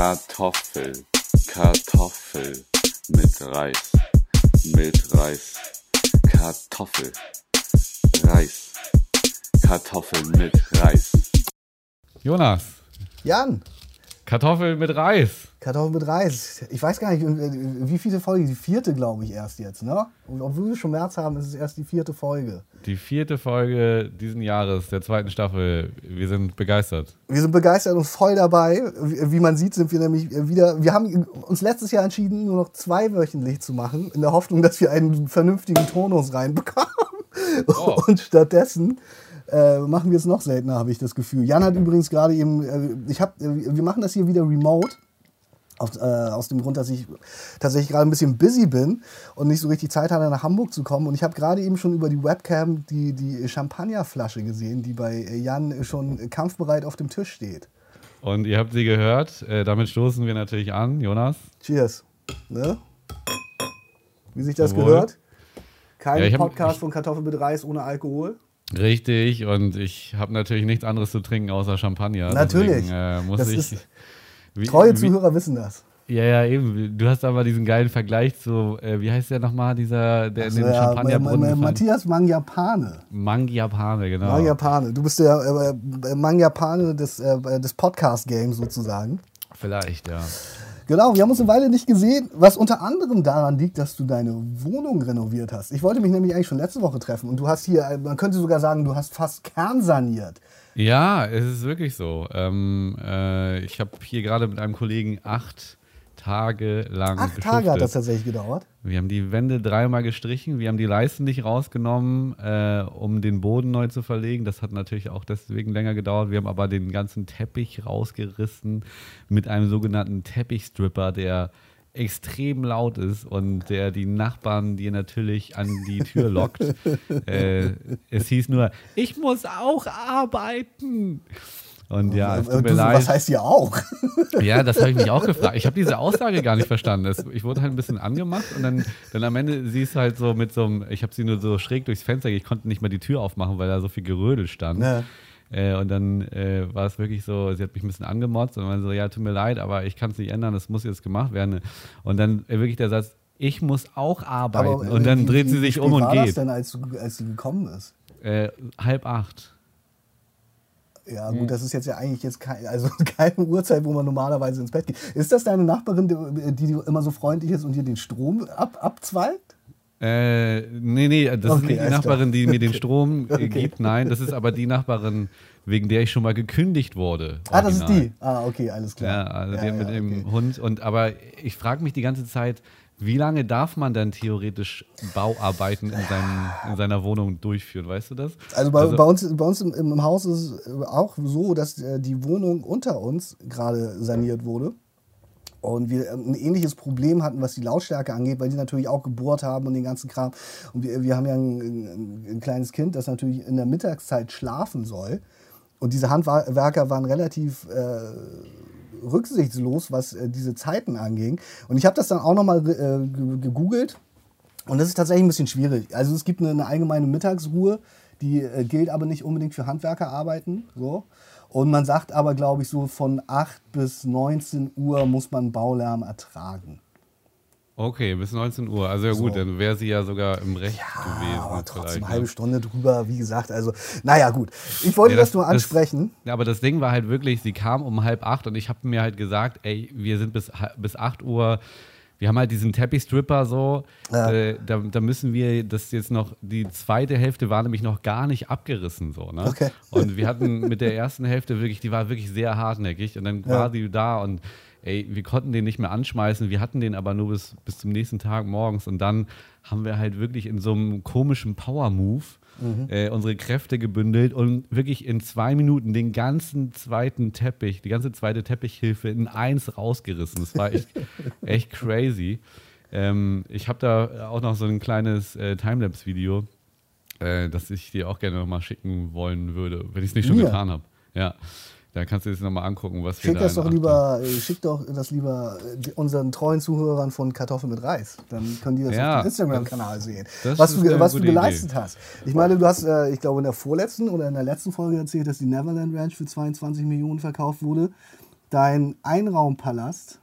Kartoffel, Kartoffel mit Reis, mit Reis, Kartoffel, Reis, Kartoffel mit Reis. Jonas, Jan, Kartoffeln mit Reis. Kartoffeln mit Reis. Ich weiß gar nicht, wie viele Folge, die vierte, glaube ich, erst jetzt, ne? Und obwohl wir schon März haben, ist es erst die vierte Folge. Die vierte Folge diesen Jahres, der zweiten Staffel. Wir sind begeistert. Wir sind begeistert und voll dabei. Wie man sieht, sind wir nämlich wieder. Wir haben uns letztes Jahr entschieden, nur noch zweiwöchentlich zu machen, in der Hoffnung, dass wir einen vernünftigen Tonus reinbekommen. Oh. Und stattdessen äh, machen wir es noch seltener, habe ich das Gefühl. Jan hat übrigens gerade eben, äh, ich hab, äh, wir machen das hier wieder remote. Aus, äh, aus dem Grund, dass ich tatsächlich gerade ein bisschen busy bin und nicht so richtig Zeit hatte, nach Hamburg zu kommen. Und ich habe gerade eben schon über die Webcam die, die Champagnerflasche gesehen, die bei Jan schon kampfbereit auf dem Tisch steht. Und ihr habt sie gehört. Äh, damit stoßen wir natürlich an, Jonas. Cheers. Ne? Wie sich das Jawohl. gehört? Kein Ja, hab- Podcast ich- von Kartoffel mit Reis ohne Alkohol. Richtig. Und ich habe natürlich nichts anderes zu trinken außer Champagner. Natürlich. Deswegen, äh, muss Das ich, ist- wie, Treue wie, Zuhörer wissen das. Ja, ja, eben. Du hast aber diesen geilen Vergleich zu, äh, wie heißt der nochmal, dieser, der in den Also, ja, Champagnerbrunnen Ma- Ma- Matthias Mangiapane. Mangiapane, genau. Mangiapane. Du bist der äh, äh, Mangiapane des, äh, des Podcast-Games sozusagen. Vielleicht, ja. Genau, wir haben uns eine Weile nicht gesehen, was unter anderem daran liegt, dass du deine Wohnung renoviert hast. Ich wollte mich nämlich eigentlich schon letzte Woche treffen und du hast hier, äh, man könnte sogar sagen, du hast fast kernsaniert. Ja, es ist wirklich so. Ähm, äh, ich habe hier gerade mit einem Kollegen acht Tage lang Acht Tage hat das tatsächlich gedauert. Wir haben die Wände dreimal gestrichen, wir haben die Leisten nicht rausgenommen, äh, um den Boden neu zu verlegen. Das hat natürlich auch deswegen länger gedauert. Wir haben aber den ganzen Teppich rausgerissen mit einem sogenannten Teppichstripper, der extrem laut ist und der die Nachbarn dir natürlich an die Tür lockt. äh, es hieß nur, ich muss auch arbeiten. Und ja, es Äh, tut mir du, leid. was heißt hier auch? Ja, das habe ich mich auch gefragt. Ich habe diese Aussage gar nicht verstanden. Ich wurde halt ein bisschen angemacht und dann, dann am Ende siehst du halt so mit so einem, ich habe sie nur so schräg durchs Fenster, ich konnte nicht mal die Tür aufmachen, weil da so viel Gerödel stand. Ja. Äh, und dann äh, war es wirklich so, sie hat mich ein bisschen angemotzt und dann so, ja, tut mir leid, aber ich kann es nicht ändern, das muss jetzt gemacht werden. Und dann äh, wirklich der Satz, ich muss auch arbeiten. äh, und dann wie- dreht wie- sie wie sich spät um und war das geht. denn, als, als sie gekommen ist? Äh, halb acht. Ja, Hm. gut, das ist jetzt ja eigentlich jetzt kein, also keine Uhrzeit, wo man normalerweise ins Bett geht. Ist das deine Nachbarin, die, die immer so freundlich ist und dir den Strom ab, abzweigt? Äh, nee, nee, das ist Okay, nicht die Nachbarin, die mir den Strom äh, Okay. gibt. Nein, das ist aber die Nachbarin, wegen der ich schon mal gekündigt wurde. Ah, das ist die. Ah, okay, alles klar. Ja, also Ja, der mit ja, dem okay. Hund. Und aber ich frage mich die ganze Zeit, wie lange darf man dann theoretisch Bauarbeiten in, seinem, in seiner Wohnung durchführen? Weißt du das? Also bei, bei uns, bei uns im, im Haus ist es auch so, dass äh, die Wohnung unter uns gerade saniert wurde. Und wir ähm, ein ähnliches Problem hatten, was die Lautstärke angeht, weil die natürlich auch gebohrt haben und den ganzen Kram. Und wir, wir haben ja ein, ein, ein kleines Kind, das natürlich in der Mittagszeit schlafen soll. Und diese Handwerker waren relativ äh, rücksichtslos, was äh, diese Zeiten anging. Und ich habe das dann auch nochmal äh, ge- gegoogelt. Und das ist tatsächlich ein bisschen schwierig. Also es gibt eine, eine allgemeine Mittagsruhe, die äh, gilt aber nicht unbedingt für Handwerkerarbeiten. So. Und man sagt aber, glaube ich, so von 8 bis 19 Uhr muss man Baulärm ertragen. Okay, bis 19 Uhr. Also ja gut, So. dann wäre sie ja sogar im Recht gewesen. aber trotzdem eine ne? halbe Stunde drüber, wie gesagt. Also, naja, gut. Ich wollte Ja, das, nur ansprechen. Ja, aber das Ding war halt wirklich, sie kam um halb acht und ich habe mir halt gesagt, ey, wir sind bis, bis acht Uhr, wir haben halt diesen Teppichstripper so, Ja. äh, da, da müssen wir das jetzt noch, die zweite Hälfte war nämlich noch gar nicht abgerissen so, ne? Okay. Und wir hatten mit der ersten Hälfte wirklich, die war wirklich sehr hartnäckig und dann Ja. war die da und ey, wir konnten den nicht mehr anschmeißen, wir hatten den aber nur bis, bis zum nächsten Tag morgens und dann haben wir halt wirklich in so einem komischen Power-Move äh, unsere Kräfte gebündelt und wirklich in zwei Minuten den ganzen zweiten Teppich, die ganze zweite Teppichhilfe in eins rausgerissen. Das war echt, echt crazy. Ähm, ich habe da auch noch so ein kleines äh, Timelapse-Video, äh, das ich dir auch gerne nochmal schicken wollen würde, wenn ich es nicht schon Mir? getan habe. Ja. Da kannst du dir das nochmal angucken, was wir Schick da das doch lieber, äh, schick doch das lieber äh, unseren treuen Zuhörern von Kartoffeln mit Reis. Dann können die das Ja, auf dem Instagram-Kanal sehen. Was du, was du geleistet hast. Ich meine, du hast, äh, ich glaube, in der vorletzten oder in der letzten Folge erzählt, dass die Neverland Ranch für 22 Millionen verkauft wurde. dein Einraumpalast.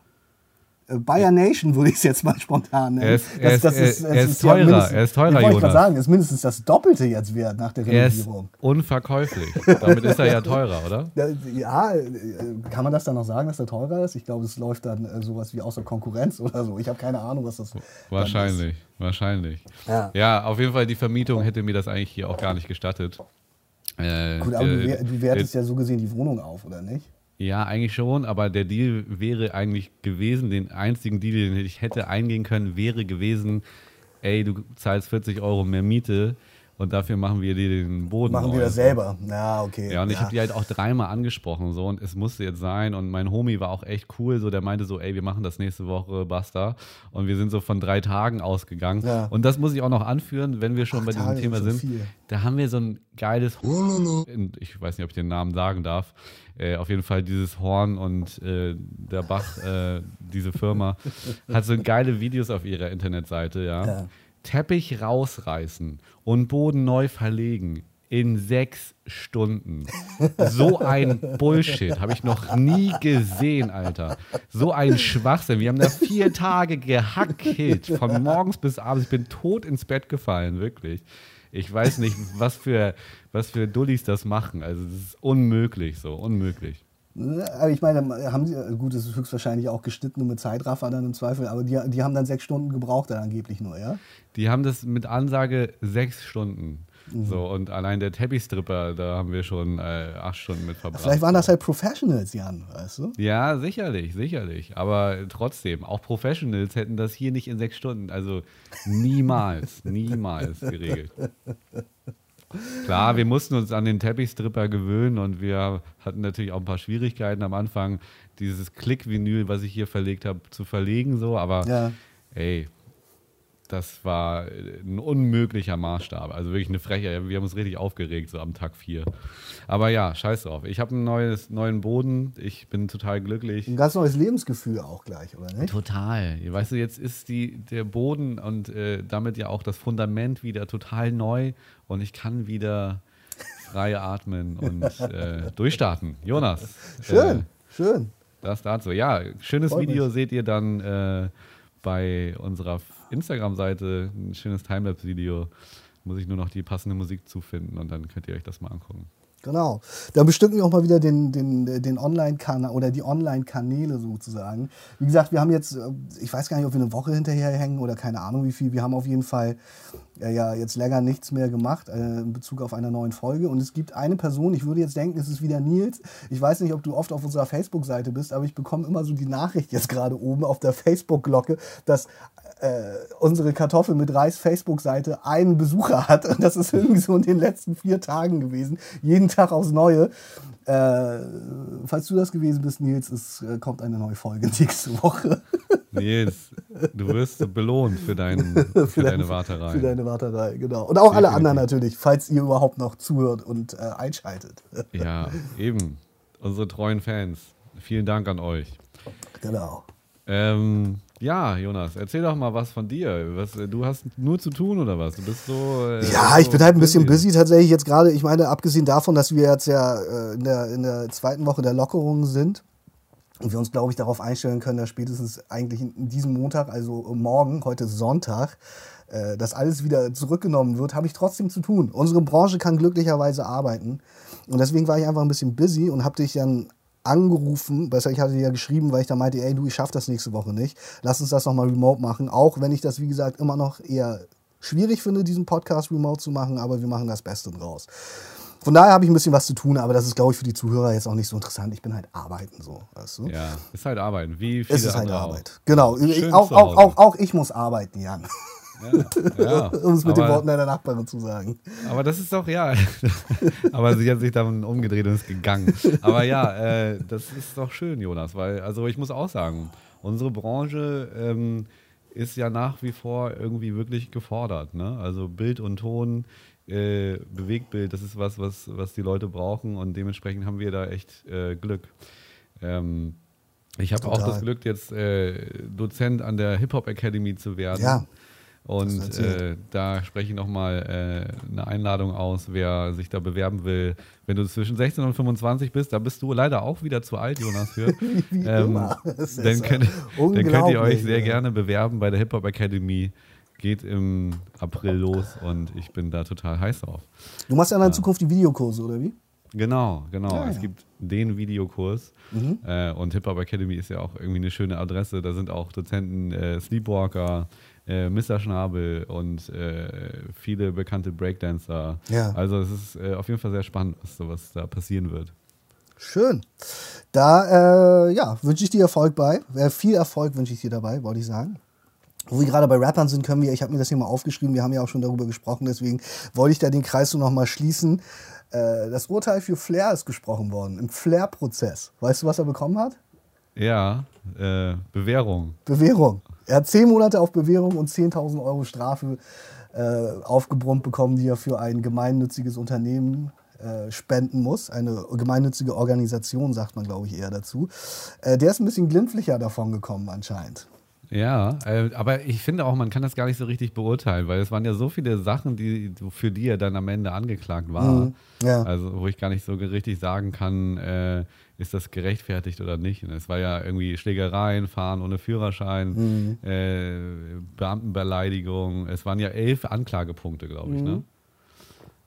Äh, Bayer Nation würde ich es jetzt mal spontan nennen. Er ist- er ist- er- er ist ja teurer, mindestens- er ist teurer, Ich gerade sagen, ist mindestens das Doppelte jetzt wert nach der Er ist Renovierung. unverkäuflich. Damit ist er ja teurer, oder? Ja, Ja, äh, kann man das dann noch sagen, dass der teurer ist? Ich glaube, es läuft dann äh, sowas wie außer Konkurrenz oder so. Ich habe keine Ahnung, was das Wahrscheinlich, wahrscheinlich. Ja. Ja, auf jeden Fall, die Vermietung hätte mir das eigentlich hier auch gar nicht gestattet. Äh, ist. Gut, aber der- du, du wertest ja so gesehen die Wohnung auf, oder nicht? Ja, eigentlich schon, aber der Deal wäre eigentlich gewesen, den einzigen Deal, den ich hätte eingehen können, wäre gewesen, ey, du zahlst 40 Euro mehr Miete und dafür machen wir dir den Boden. Machen wir das selber. Ja, okay. Ja, und ich habe die halt auch dreimal angesprochen so und es musste jetzt sein und mein Homie war auch echt cool, so der meinte so, ey, wir machen das nächste Woche, basta. Und wir sind so von drei Tagen ausgegangen. Ja. Und das muss ich auch noch anführen, wenn wir schon bei diesem Tage Thema sind viel. Da haben wir so ein geiles, ich weiß nicht, ob ich den Namen sagen darf, äh, auf jeden Fall dieses Horn und äh, der Bach, äh, diese Firma, hat so geile Videos auf ihrer Internetseite, ja. Ja. Teppich rausreißen und Boden neu verlegen in sechs Stunden. So ein Bullshit habe ich noch nie gesehen, Alter. So ein Schwachsinn. Wir haben da vier Tage gehackelt, von morgens bis abends. Ich bin tot ins Bett gefallen, wirklich. Ich weiß nicht, was für, was für Dullis das machen. Also, das ist unmöglich so, unmöglich. Aber ich meine, haben sie, gut, das ist höchstwahrscheinlich auch geschnitten und mit Zeitraffer dann im Zweifel, aber die, die haben dann sechs Stunden gebraucht dann angeblich nur, ja? Die haben das mit Ansage sechs Stunden. Mhm. So, und allein der Teppichstripper, da haben wir schon äh, acht Stunden mit verbracht. Vielleicht waren das halt Professionals, Jan, weißt du? Ja, sicherlich, sicherlich. Aber trotzdem, auch Professionals hätten das hier nicht in sechs Stunden, also niemals, niemals geregelt. Klar, wir mussten uns an den Teppichstripper gewöhnen und wir hatten natürlich auch ein paar Schwierigkeiten am Anfang, dieses Klick-Vinyl, was ich hier verlegt habe, zu verlegen, so, aber Ja. ey, das war ein unmöglicher Maßstab. Also wirklich eine Frechheit. Wir haben uns richtig aufgeregt, so am Tag 4. Aber ja, scheiß drauf. Ich habe einen neues, neuen Boden. Ich bin total glücklich. Ein ganz neues Lebensgefühl auch gleich, oder nicht? Total. Weißt du, jetzt ist die, der Boden und äh, damit ja auch das Fundament wieder total neu und ich kann wieder frei atmen und äh, durchstarten. Jonas. Schön, Äh, schön. das dazu. Ja, schönes Freut Video mich. seht ihr dann äh, bei unserer Instagram-Seite. Ein schönes Timelapse-Video. Muss ich nur noch die passende Musik zufinden und dann könnt ihr euch das mal angucken. Genau. Da bestücken wir auch mal wieder den, den, den Online-Kanal oder die Online-Kanäle sozusagen. Wie gesagt, wir haben jetzt, äh, ich weiß gar nicht, ob wir eine Woche hinterherhängen oder keine Ahnung wie viel. Wir haben auf jeden Fall ja jetzt länger nichts mehr gemacht äh, in Bezug auf einer neuen Folge. Und es gibt eine Person, ich würde jetzt denken, es ist wieder Nils. Ich weiß nicht, ob du oft auf unserer Facebook-Seite bist, aber ich bekomme immer so die Nachricht jetzt gerade oben auf der Facebook-Glocke, dass äh, unsere Kartoffel mit Reis Facebook-Seite einen Besucher hat. Und das ist irgendwie so in den letzten vier Tagen gewesen. Jeden Tag aufs Neue. Äh, falls du das gewesen bist, Nils, es äh, kommt eine neue Folge nächste Woche. Nils, du wirst belohnt für, dein, für, deine Warterei. Für deine Warterei, genau. Und auch alle anderen natürlich, falls ihr überhaupt noch zuhört und äh, einschaltet. ja, eben. Unsere treuen Fans. Vielen Dank an euch. genau. Ähm, ja, Jonas, erzähl doch mal was von dir. Was, äh, du hast nur zu tun oder was? Du bist so. äh, Ja, so ich bin halt ein bisschen busy tatsächlich jetzt gerade. Ich meine, abgesehen davon, dass wir jetzt ja äh, in, der, in der zweiten Woche der Lockerungen sind und wir uns, glaube ich, darauf einstellen können, dass spätestens eigentlich in diesem Montag, also morgen, heute ist Sonntag, äh, dass alles wieder zurückgenommen wird, habe ich trotzdem zu tun. Unsere Branche kann glücklicherweise arbeiten. Und deswegen war ich einfach ein bisschen busy und habe dich dann angerufen, besser, ich hatte dir ja geschrieben, weil ich da meinte, ey du, ich schaff das nächste Woche nicht. Lass uns das nochmal remote machen. Auch wenn ich das, wie gesagt, immer noch eher schwierig finde, diesen Podcast remote zu machen, aber wir machen das Beste draus. Von daher habe ich ein bisschen was zu tun, aber das ist, glaube ich, für die Zuhörer jetzt auch nicht so interessant. Ich bin halt arbeiten so, weißt du? Ja, ist halt Arbeiten. Wie viele es ist halt Arbeit. Genau. Schön Auch, auch, auch, auch ich muss arbeiten, Jan. Ja, ja. um es mit den aber, Worten deiner Nachbarin zu sagen. aber das ist doch, ja. aber sie hat sich dann umgedreht und ist gegangen. Aber ja, äh, das ist doch schön, Jonas, weil, also ich muss auch sagen, unsere Branche ähm, ist ja nach wie vor irgendwie wirklich gefordert. Ne? Also Bild und Ton, äh, Bewegtbild, das ist was, was, was die Leute brauchen und dementsprechend haben wir da echt äh, Glück. Ähm, ich habe auch das Glück, jetzt äh, Dozent an der Hip-Hop Academy zu werden. Ja. Und äh, da spreche ich nochmal äh, eine Einladung aus, wer sich da bewerben will. Wenn du zwischen 16 und 25 bist, da bist du leider auch wieder zu alt, Jonas, für. Wie immer. Das ist dann, könnt, dann könnt ihr euch sehr ja. gerne bewerben bei der Hip Hop Academy. Geht im April los und ich bin da total heiß drauf. Du machst ja dann in Zukunft die Videokurse, oder wie? Genau, genau. Ah, es ja. gibt den Videokurs Mhm. äh, und Hip Hop Academy ist ja auch irgendwie eine schöne Adresse. Da sind auch Dozenten äh, Sleepwalker, äh, Mr. Schnabel und äh, viele bekannte Breakdancer. Ja. Also es ist äh, auf jeden Fall sehr spannend, was, so- was da passieren wird. Schön. Da äh, ja, wünsche ich dir Erfolg bei. Äh, viel Erfolg wünsche ich dir dabei, wollte ich sagen. Wo wir gerade bei Rappern sind, können wir, ich habe mir das hier mal aufgeschrieben, wir haben ja auch schon darüber gesprochen, deswegen wollte ich da den Kreis so nochmal schließen. Äh, das Urteil für Flair ist gesprochen worden, im Flair-Prozess. Weißt du, was er bekommen hat? Ja, äh, Bewährung. Bewährung. Er hat zehn Monate auf Bewährung und 10.000 Euro Strafe äh, aufgebrummt bekommen, die er für ein gemeinnütziges Unternehmen äh, spenden muss. Eine gemeinnützige Organisation, sagt man, glaube ich, eher dazu. Äh, der ist ein bisschen glimpflicher davon gekommen, anscheinend. Ja, äh, aber ich finde auch, man kann das gar nicht so richtig beurteilen, weil es waren ja so viele Sachen, die, für die er dann am Ende angeklagt war. Mhm, ja. Also, wo ich gar nicht so richtig sagen kann, äh, ist das gerechtfertigt oder nicht. Und es war ja irgendwie Schlägereien, Fahren ohne Führerschein, Mhm. äh, Beamtenbeleidigung. Es waren ja elf Anklagepunkte, glaube ich, ne?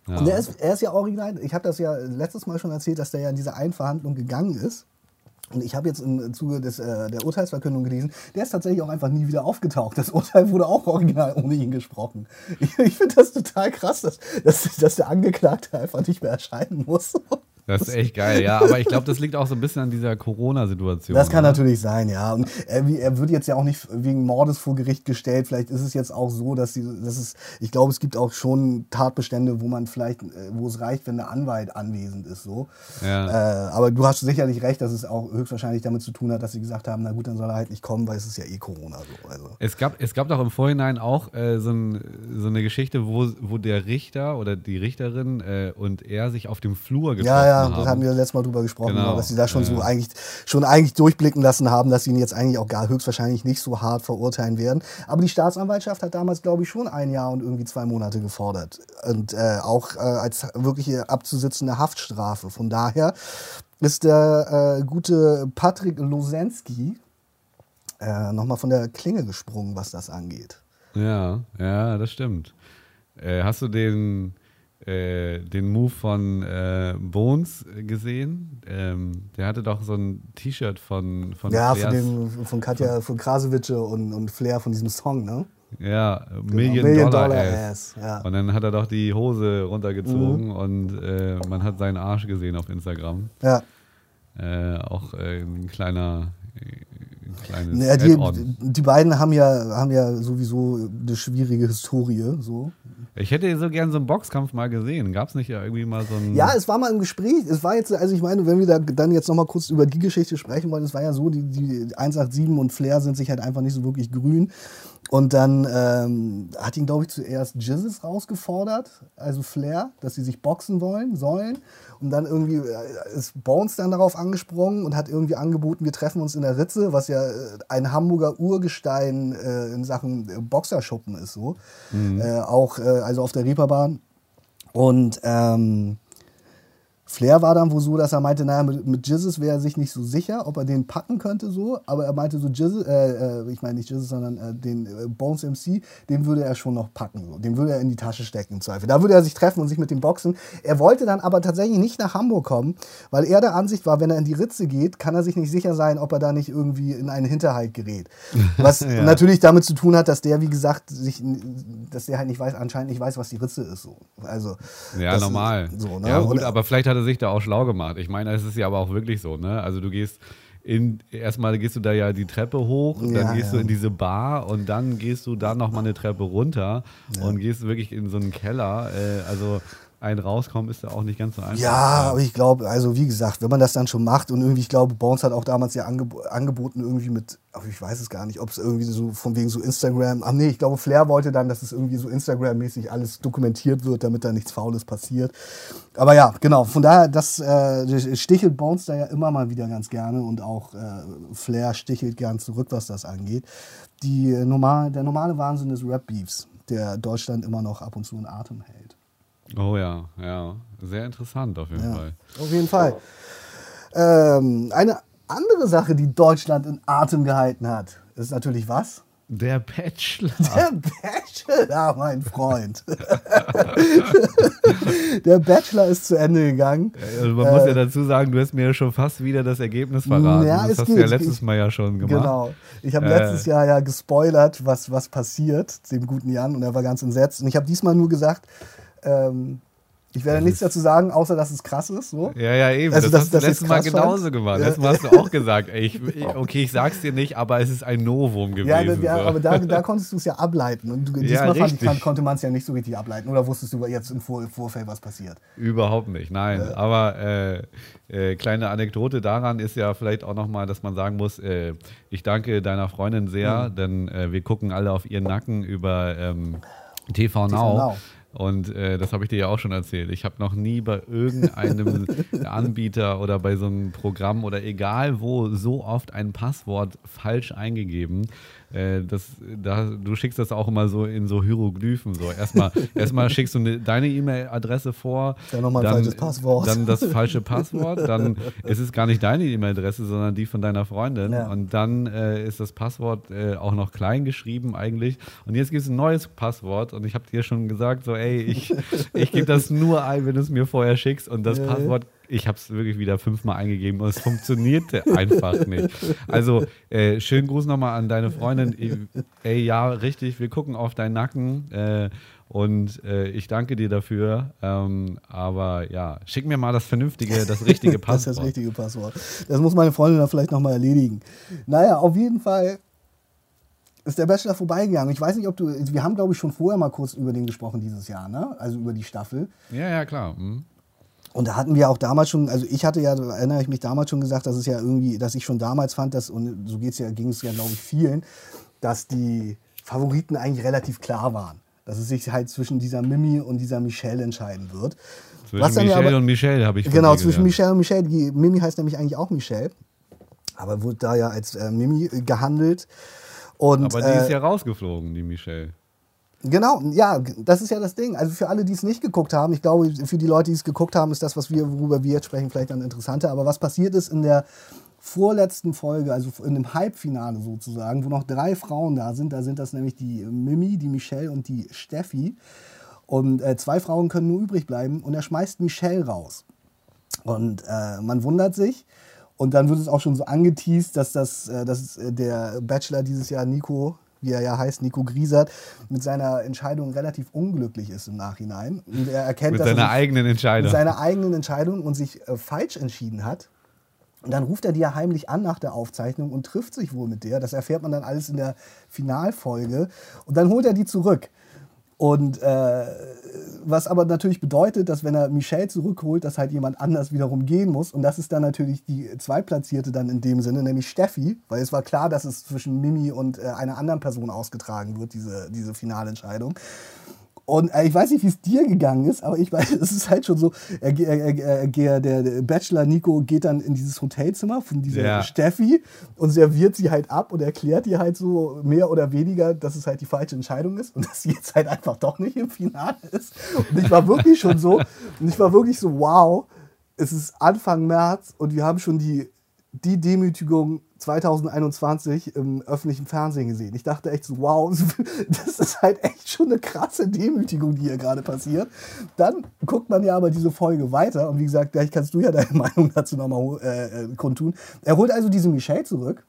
Ja. Mhm. Und er ist, er ist ja original, ich habe das ja letztes Mal schon erzählt, dass der ja in diese Einverhandlung gegangen ist. Und ich habe jetzt im Zuge des, äh, der Urteilsverkündung gelesen, der ist tatsächlich auch einfach nie wieder aufgetaucht. Das Urteil wurde auch original ohne ihn gesprochen. Ich, ich finde das total krass, dass, dass, dass der Angeklagte einfach nicht mehr erscheinen muss. Das ist echt geil, ja. Aber ich glaube, das liegt auch so ein bisschen an dieser Corona-Situation. Das kann ne? natürlich sein, ja. Und er, er wird jetzt ja auch nicht wegen Mordes vor Gericht gestellt. Vielleicht ist es jetzt auch so, dass, die, dass es, ich glaube, es gibt auch schon Tatbestände, wo man vielleicht, äh, wo es reicht, wenn der Anwalt anwesend ist, so. Ja. Äh, aber du hast sicherlich recht, dass es auch höchstwahrscheinlich damit zu tun hat, dass sie gesagt haben, na gut, dann soll er halt nicht kommen, weil es ist ja eh Corona so. Also. Es gab, es gab doch im Vorhinein auch äh, so, ein, so eine Geschichte, wo, wo der Richter oder die Richterin äh, und er sich auf dem Flur getroffen Ja, ja, haben. das hatten wir letztes Mal drüber gesprochen, Genau, genau, dass sie da schon ja, so ja. eigentlich schon eigentlich durchblicken lassen haben, dass sie ihn jetzt eigentlich auch gar höchstwahrscheinlich nicht so hart verurteilen werden. Aber die Staatsanwaltschaft hat damals, glaube ich, schon ein Jahr und irgendwie zwei Monate gefordert. Und äh, auch äh, als wirkliche abzusitzende Haftstrafe. Von daher ist der äh, gute Patrick Losensky äh, nochmal von der Klinge gesprungen, was das angeht. Ja, ja, das stimmt. Äh, hast du den, äh, den Move von äh, Bones gesehen? Ähm, der hatte doch so ein T-Shirt von, von Ja, Flairs- von, dem, von Katja, von Krasowitsche und, und Flair von diesem Song, ne? Ja, Million, Genau, Million Dollar, Dollar Ass. Ass, ja. Und dann hat er doch die Hose runtergezogen Mhm. und äh, man hat seinen Arsch gesehen auf Instagram. Ja. Äh, auch äh, ein kleiner, äh, ein kleines Ja, die, die beiden haben ja, haben ja sowieso eine schwierige Historie. So. Ich hätte so gern so einen Boxkampf mal gesehen. Gab es nicht ja irgendwie mal so einen. Ja, es war mal im Gespräch. Es war jetzt, also ich meine, wenn wir da dann jetzt nochmal kurz über die Geschichte sprechen wollen, es war ja so, die, die 187 und Flair sind sich halt einfach nicht so wirklich grün. Und dann ähm, hat ihn, glaube ich, zuerst Jizzes rausgefordert, also Flair, dass sie sich boxen wollen, sollen. Und dann irgendwie äh, ist Bones dann darauf angesprungen und hat irgendwie angeboten, wir treffen uns in der Ritze, was ja äh, ein Hamburger Urgestein äh, in Sachen äh, Boxerschuppen ist so. Äh, auch äh, also auf der Reeperbahn. Und ähm, Flair war dann wohl so, dass er meinte, naja, mit, mit Jizzes wäre er sich nicht so sicher, ob er den packen könnte so, aber er meinte so Jizzes, äh, äh, ich meine nicht Jizzes, sondern äh, den äh, Bones MC, den würde er schon noch packen, so. den würde er in die Tasche stecken im Zweifel. Da würde er sich treffen und sich mit dem boxen. Er wollte dann aber tatsächlich nicht nach Hamburg kommen, weil er der Ansicht war, wenn er in die Ritze geht, kann er sich nicht sicher sein, ob er da nicht irgendwie in einen Hinterhalt gerät. Was Ja. natürlich damit zu tun hat, dass der, wie gesagt, sich, dass der halt nicht weiß, anscheinend nicht weiß, was die Ritze ist. So. Also, Ja, normal. So, ne? Ja, gut, aber vielleicht hat er sich da auch schlau gemacht. Ich meine, es ist ja aber auch wirklich so, ne? Also du gehst in, erstmal gehst du da ja die Treppe hoch, und dann Ja, gehst ja. du in diese Bar und dann gehst du da nochmal eine Treppe runter und gehst wirklich in so einen Keller. Äh, also ein rauskommen ist ja auch nicht ganz so einfach. Ja, aber ich glaube, also wie gesagt, wenn man das dann schon macht und irgendwie, ich glaube, Bones hat auch damals ja angeb angeboten, irgendwie mit, aber ich weiß es gar nicht, ob es irgendwie so von wegen so Instagram, ach nee, ich glaube, Flair wollte dann, dass es irgendwie so Instagram-mäßig alles dokumentiert wird, damit da nichts Faules passiert. Aber ja, genau, von daher, das äh, stichelt Bones da ja immer mal wieder ganz gerne und auch äh, Flair stichelt gern zurück, was das angeht. Die, äh, normal, der normale Wahnsinn des Rap-Beefs. der Deutschland immer noch ab und zu in Atem hält. Oh ja, ja. Sehr interessant auf jeden Ja, Fall. auf jeden Fall. Ähm, eine andere Sache, die Deutschland in Atem gehalten hat, ist natürlich was? Der Bachelor. Der Bachelor, mein Freund. Der Bachelor ist zu Ende gegangen. Also man muss ja dazu sagen, du hast mir ja schon fast wieder das Ergebnis verraten. Äh, Ja, das hast geht, du ja es letztes. Mal ja schon gemacht. Genau. Ich habe Äh. letztes Jahr ja gespoilert, was, was passiert, dem guten Jan, und er war ganz entsetzt. Und ich habe diesmal nur gesagt, ähm, ich werde nichts dazu sagen, außer dass es krass ist. So. Ja, ja, eben. Also, das, dass- hast du letztes Mal genauso fand. gemacht. Ja. Letztes Mal hast du auch gesagt, ey, ich, okay, ich sag's dir nicht, aber es ist ein Novum gewesen. Ja, ja so. aber da, da konntest du es ja ableiten. Und du, Ja, diesmal fand richtig. kann, konnte man es ja nicht so richtig ableiten. Oder wusstest du jetzt im Vor Vorfeld, was passiert? Überhaupt nicht, nein. Aber äh, äh, kleine Anekdote daran ist ja vielleicht auch nochmal, dass man sagen muss, äh, ich danke deiner Freundin sehr, Mhm. denn äh, wir gucken alle auf ihren Nacken über ähm, TV Now. Now. Und äh, das habe ich dir ja auch schon erzählt. Ich habe noch nie bei irgendeinem Anbieter oder bei so einem Programm oder egal wo so oft ein Passwort falsch eingegeben. Äh, das, da, du schickst das auch immer so in so Hieroglyphen. So. Erstmal, erstmal schickst du ne, deine E-Mail-Adresse vor. Dann nochmal ein falsches Passwort. Dann das falsche Passwort. Dann ist es gar nicht deine E-Mail-Adresse, sondern die von deiner Freundin. Ja. Und dann äh, ist das Passwort äh, auch noch klein geschrieben eigentlich. Und jetzt gibt es ein neues Passwort. Und ich habe dir schon gesagt, so, ey, ich, ich gebe das nur ein, wenn du es mir vorher schickst. Und das Ja, ja. Passwort, ich habe es wirklich wieder fünfmal eingegeben und es funktionierte einfach nicht. Also, äh, schönen Gruß nochmal an deine Freundin. Ey, ja, richtig, wir gucken auf deinen Nacken. Äh, und äh, ich danke dir dafür. Ähm, aber ja, schick mir mal das vernünftige, das richtige Das ist Passwort. das richtige Passwort. Das muss meine Freundin dann vielleicht nochmal erledigen. Naja, auf jeden Fall ist der Bachelor vorbeigegangen. Ich weiß nicht, ob du. Wir haben, glaube ich, schon vorher mal kurz über den gesprochen dieses Jahr, ne? Also über die Staffel. Ja, ja, klar. Mhm. Und da hatten wir auch damals schon, also ich hatte ja, erinnere ich mich damals schon gesagt, dass es ja irgendwie, dass ich schon damals fand, dass, und so geht's ja, ging es ja, glaube ich, vielen, dass die Favoriten eigentlich relativ klar waren. Dass es sich halt zwischen dieser Mimi und dieser Michelle entscheiden wird. Zwischen dann ja Michelle aber- und Michelle habe ich Genau, zwischen. Michelle und Michelle. Die Mimi heißt nämlich eigentlich auch Michelle. Aber wurde da ja als äh, Mimi gehandelt. Und, Aber die äh, ist ja rausgeflogen, die Michelle. Genau, ja, das ist ja das Ding. Also für alle, die es nicht geguckt haben, ich glaube, für die Leute, die es geguckt haben, ist das, was wir, worüber wir jetzt sprechen, vielleicht dann interessanter. Aber was passiert ist in der vorletzten Folge, also in dem Halbfinale sozusagen, wo noch drei Frauen da sind, da sind das nämlich die Mimi, die Michelle und die Steffi. Und äh, zwei Frauen können nur übrig bleiben und er schmeißt Michelle raus. Und äh, man wundert sich. Und dann wird es auch schon so angeteased, dass, das, äh, dass äh, der Bachelor dieses Jahr, Nico, wie er ja heißt, Nico Griesert, mit seiner Entscheidung relativ unglücklich ist im Nachhinein. Und er erkennt, Mit dass er seiner sich- eigenen mit Entscheidung. seiner eigenen Entscheidung und sich äh, falsch entschieden hat. Und dann ruft er die ja heimlich an nach der Aufzeichnung und trifft sich wohl mit der. Das erfährt man dann alles in der Finalfolge. Und dann holt er die zurück. Und äh, was aber natürlich bedeutet, dass wenn er Michelle zurückholt, dass halt jemand anders wiederum gehen muss. Und das ist dann natürlich die Zweitplatzierte dann in dem Sinne, nämlich Steffi, weil es war klar, dass es zwischen Mimi und äh, einer anderen Person ausgetragen wird, diese, diese Finalentscheidung. Und äh, ich weiß nicht, wie es dir gegangen ist, aber ich weiß, es ist halt schon so, er, er, er, er, der, der Bachelor Nico geht dann in dieses Hotelzimmer von dieser Ja. Steffi und serviert sie halt ab und erklärt ihr halt so mehr oder weniger, dass es halt die falsche Entscheidung ist und dass sie jetzt halt einfach doch nicht im Finale ist. Und ich war wirklich schon so, und ich war wirklich so, wow, es ist Anfang März und wir haben schon die, die Demütigung 2021 im öffentlichen Fernsehen gesehen. Ich dachte echt so, wow, das ist halt echt schon eine krasse Demütigung, die hier gerade passiert. Dann guckt man ja aber diese Folge weiter und wie gesagt, vielleicht kannst du ja deine Meinung dazu nochmal äh, äh, kundtun. Er holt also diese Michelle zurück.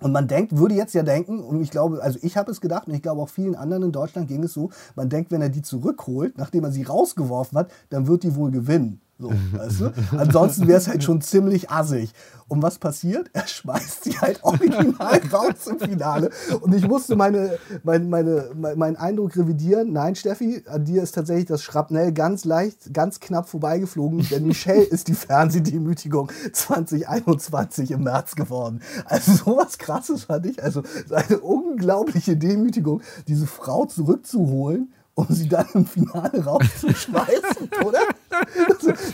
Und man denkt, würde jetzt ja denken, und ich glaube, also ich habe es gedacht und ich glaube auch vielen anderen in Deutschland ging es so, man denkt, wenn er die zurückholt, nachdem er sie rausgeworfen hat, dann wird die wohl gewinnen. So, weißt du? Ansonsten wäre es halt schon ziemlich assig. Und was passiert? Er schmeißt sie halt original raus im Finale. Und ich musste meine, mein, meine, mein, meinen Eindruck revidieren. Nein, Steffi, an dir ist tatsächlich das Schrapnell ganz leicht, ganz knapp vorbeigeflogen. Denn Michelle ist die Fernsehdemütigung 2021 im März geworden. Also sowas krasses fand ich. Also so eine unglaubliche Demütigung, diese Frau zurückzuholen, um sie dann im Finale rauszuschmeißen, oder?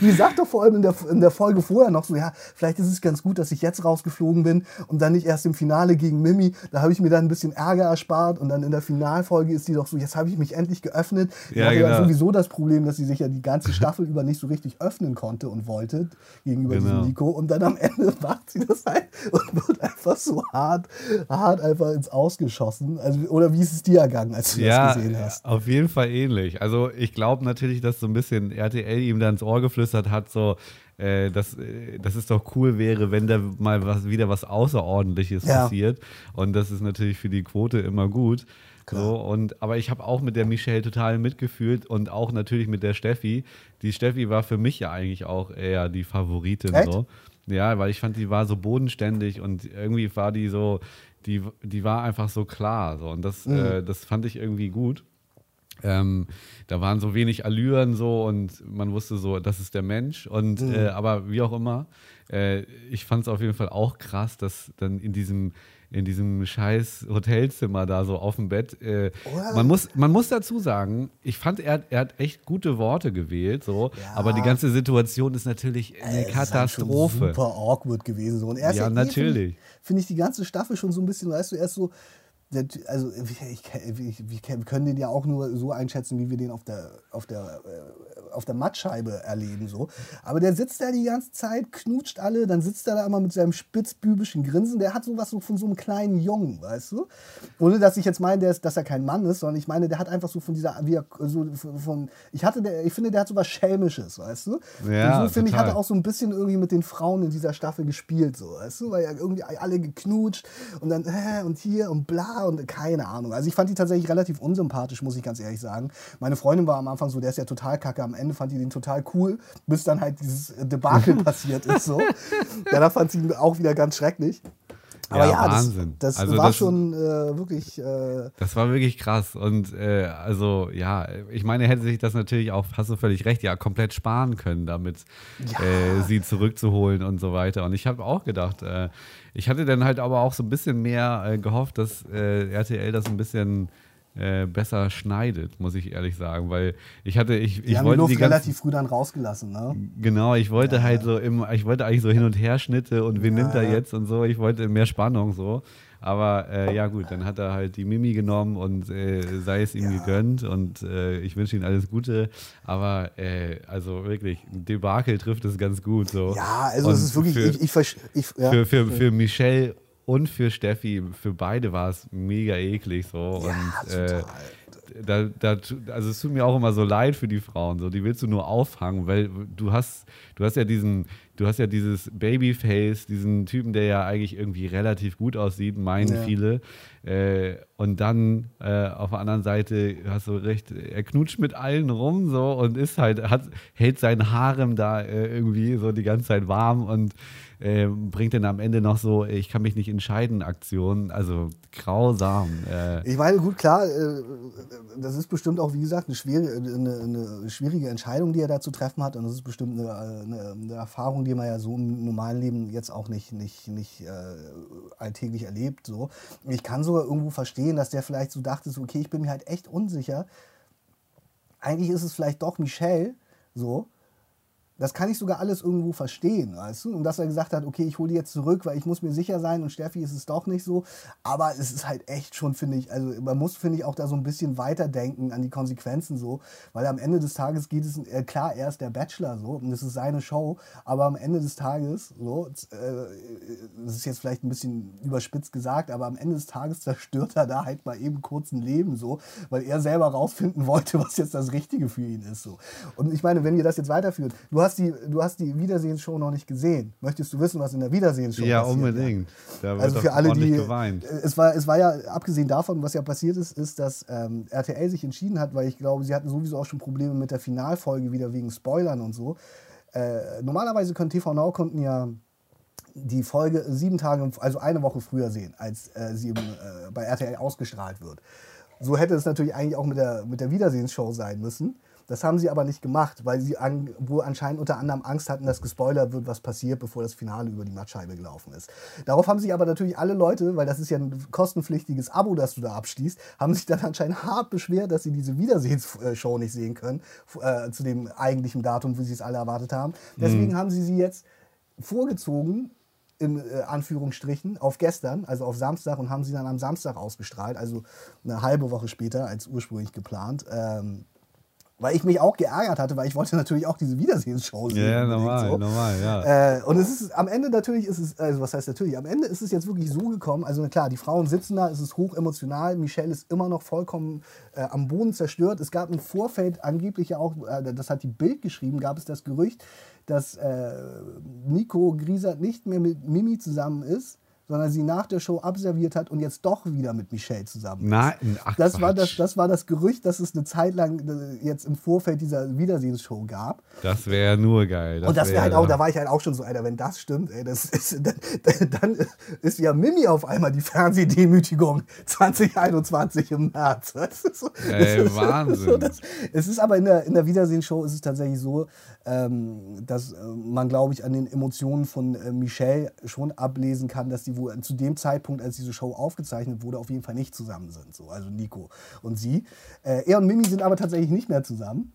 Die sagt doch vor allem in der, in der Folge vorher noch so, ja, vielleicht ist es ganz gut, dass ich jetzt rausgeflogen bin und dann nicht erst im Finale gegen Mimi. Da habe ich mir dann ein bisschen Ärger erspart und dann in der Finalfolge ist die doch so, jetzt habe ich mich endlich geöffnet. Die Ja, hatte ja genau. sowieso das Problem, dass sie sich ja die ganze Staffel über nicht so richtig öffnen konnte und wollte gegenüber Genau. diesem Nico. Und dann am Ende macht sie das halt und wird einfach so hart, hart einfach ins Ausgeschossen. Also, oder wie ist es dir ergangen, als du Ja, das gesehen hast? auf jeden Fall ähnlich. Also ich glaube natürlich, dass so ein bisschen RTL ihm da ins Ohr geflüstert hat, so, äh, dass, äh, dass es doch cool wäre, wenn da mal was, wieder was Außerordentliches Ja. passiert. Und das ist natürlich für die Quote immer gut. So, und, aber ich habe auch mit der Michelle total mitgefühlt und auch natürlich mit der Steffi. Die Steffi war für mich ja eigentlich auch eher die Favoritin. Echt? So. Ja, weil ich fand, die war so bodenständig und irgendwie war die so, die, die war einfach so klar. So. Und das, äh, das fand ich irgendwie gut. Ähm, da waren so wenig Allüren so und man wusste so, das ist der Mensch. Und äh, aber wie auch immer, äh, ich fand es auf jeden Fall auch krass, dass dann in diesem in diesem scheiß Hotelzimmer da so auf dem Bett. Äh, man, muss, man muss dazu sagen, ich fand, er, hat- er hat echt gute Worte gewählt, so, Ja. aber die ganze Situation ist natürlich eine Es ist halt Katastrophe. super awkward gewesen. So. Und er ist Ja, eh, natürlich. Finde ich, find ich die ganze Staffel schon so ein bisschen, weißt du, er ist so. Also ich, ich, ich, wir können den ja auch nur so einschätzen, wie wir den auf der, auf der, äh, auf der Mattscheibe erleben. So. Aber der sitzt da die ganze Zeit, knutscht alle, dann sitzt er da immer mit seinem spitzbübischen Grinsen. Der hat sowas so von so einem kleinen Jungen, weißt du? Ohne dass ich jetzt meine, ist, dass er kein Mann ist, sondern ich meine, der hat einfach so von dieser, wie er, so von, ich hatte, der, ich finde, der hat so was Schelmisches, weißt du? Ja, Und so finde ich, hat er auch so ein bisschen irgendwie mit den Frauen in dieser Staffel gespielt, so, weißt du? Weil ja irgendwie alle geknutscht und dann äh, und hier und bla und keine Ahnung. Also ich fand die tatsächlich relativ unsympathisch, muss ich ganz ehrlich sagen. Meine Freundin war am Anfang so, der ist ja total kacke, am Ende fand die den total cool, bis dann halt dieses Debakel passiert ist, so. Ja, da fand sie ihn auch wieder ganz schrecklich. Aber Ja, ja, Wahnsinn. das, das Also war das- schon äh, wirklich. Äh, Das war wirklich krass. Und äh, also, ja, ich meine, hätte sich das natürlich auch, hast du völlig recht, ja, komplett sparen können, damit äh, sie zurückzuholen und so weiter. Und ich habe auch gedacht, äh, ich hatte dann halt aber auch so ein bisschen mehr äh, gehofft, dass RTL das ein bisschen äh, besser schneidet, muss ich ehrlich sagen, weil ich hatte, ich, die ich haben die wollte Luft die ganzen, relativ früh dann rausgelassen, ne? Genau, ich wollte halt so im, ich wollte eigentlich so Hin- und Herschnitte und wen nimmt er jetzt und so. Ich wollte mehr Spannung so. Aber äh, ja gut, dann hat er halt die Mimi genommen und äh, sei es ihm gegönnt und äh, ich wünsche ihm alles Gute. Aber äh, also wirklich, Debakel trifft es ganz gut so. Ja, also Und es ist wirklich. für, ich, ich, ich, ja. für, für, für Michelle und für Steffi, für beide war es mega eklig so. und äh, da, da, also es tut mir auch immer so leid für die Frauen. So, die willst du nur auffangen, weil du hast, du hast ja diesen, du hast ja dieses Babyface, diesen Typen, der ja eigentlich irgendwie relativ gut aussieht, meinen Ja. viele. Äh, und dann äh, auf der anderen Seite hast du recht, er knutscht mit allen rum so und ist halt, hat, hält sein Harem da äh, irgendwie so die ganze Zeit warm und äh, bringt dann am Ende noch so, ich kann mich nicht entscheiden, Aktionen. Also grausam. Äh, Ich meine, gut, klar, äh, das ist bestimmt auch, wie gesagt, eine, schwere, eine, eine schwierige Entscheidung, die er da zu treffen hat. Und das ist bestimmt eine, eine, eine Erfahrung, die man ja so im normalen Leben jetzt auch nicht, nicht, nicht äh, alltäglich erlebt. So. Ich kann sogar irgendwo verstehen, dass der vielleicht so dachte, so, okay, ich bin mir halt echt unsicher. Eigentlich ist es vielleicht doch Michelle, so. Das kann ich sogar alles irgendwo verstehen, weißt du? Und dass er gesagt hat, okay, ich hole die jetzt zurück, weil ich muss mir sicher sein und Steffi ist es doch nicht so. Aber es ist halt echt schon, finde ich, also man muss, finde ich, auch da so ein bisschen weiterdenken an die Konsequenzen so. Weil am Ende des Tages geht es, äh, klar, er ist der Bachelor so und es ist seine Show, aber am Ende des Tages, so, äh, das ist jetzt vielleicht ein bisschen überspitzt gesagt, aber am Ende des Tages zerstört er da halt mal eben kurz ein Leben so, weil er selber rausfinden wollte, was jetzt das Richtige für ihn ist so. Und ich meine, wenn ihr das jetzt weiterführt, du hast die, du hast die Wiedersehensshow noch nicht gesehen. Möchtest du wissen, was in der Wiedersehensshow ja, passiert? unbedingt. Da wird Also für alle, die. geweint. Es war, es war ja, abgesehen davon, was ja passiert ist, ist, dass ähm, RTL sich entschieden hat, weil ich glaube, sie hatten sowieso auch schon Probleme mit der Finalfolge wieder wegen Spoilern und so. Äh, normalerweise können TV Now-Kunden ja die Folge sieben Tage, also eine Woche früher sehen, als äh, sie äh, bei RTL ausgestrahlt wird. So hätte es natürlich eigentlich auch mit der, mit der Wiedersehensshow sein müssen. Das haben sie aber nicht gemacht, weil sie an, wohl anscheinend unter anderem Angst hatten, dass gespoilert wird, was passiert, bevor das Finale über die Mattscheibe gelaufen ist. Darauf haben sich aber natürlich alle Leute, weil das ist ja ein kostenpflichtiges Abo, das du da abschließt, haben sich dann anscheinend hart beschwert, dass sie diese Wiedersehensshow nicht sehen können, äh, zu dem eigentlichen Datum, wie sie es alle erwartet haben. Deswegen mhm. haben sie sie jetzt vorgezogen in äh, Anführungsstrichen auf gestern, also auf Samstag und haben sie dann am Samstag ausgestrahlt, also eine halbe Woche später als ursprünglich geplant. Ähm, weil ich mich auch geärgert hatte, weil ich wollte natürlich auch diese Wiedersehensshow sehen. Ja, normal, so. normal, ja. Äh, und es ist am Ende natürlich ist es, also was heißt natürlich, am Ende ist es jetzt wirklich so gekommen, also klar, die Frauen sitzen da, es ist hoch emotional, Michelle ist immer noch vollkommen äh, am Boden zerstört. Es gab im Vorfeld angeblich ja auch, äh, das hat die Bild geschrieben, gab es das Gerücht, dass äh, Nico Griesert nicht mehr mit Mimi zusammen ist, sondern sie nach der Show abserviert hat und jetzt doch wieder mit Michelle zusammen ist. Nein, ach, das, war das, das war das Gerücht, dass es eine Zeit lang äh, jetzt im Vorfeld dieser Wiedersehensshow gab. Das wäre nur geil. Das und das wäre halt auch, da war ich halt auch schon so, Alter, wenn das stimmt, ey, das ist, dann, dann ist ja Mimi auf einmal die Fernsehdemütigung 2021 im März. Das ist so, ey, ist Wahnsinn. So, das, es ist aber in der, in der Wiedersehensshow ist es tatsächlich so, ähm, dass äh, man, glaube ich, an den Emotionen von äh, Michelle schon ablesen kann, dass die wohl zu dem Zeitpunkt, als diese Show aufgezeichnet wurde, auf jeden Fall nicht zusammen sind. So. Also Nico und sie. Äh, er und Mimi sind aber tatsächlich nicht mehr zusammen.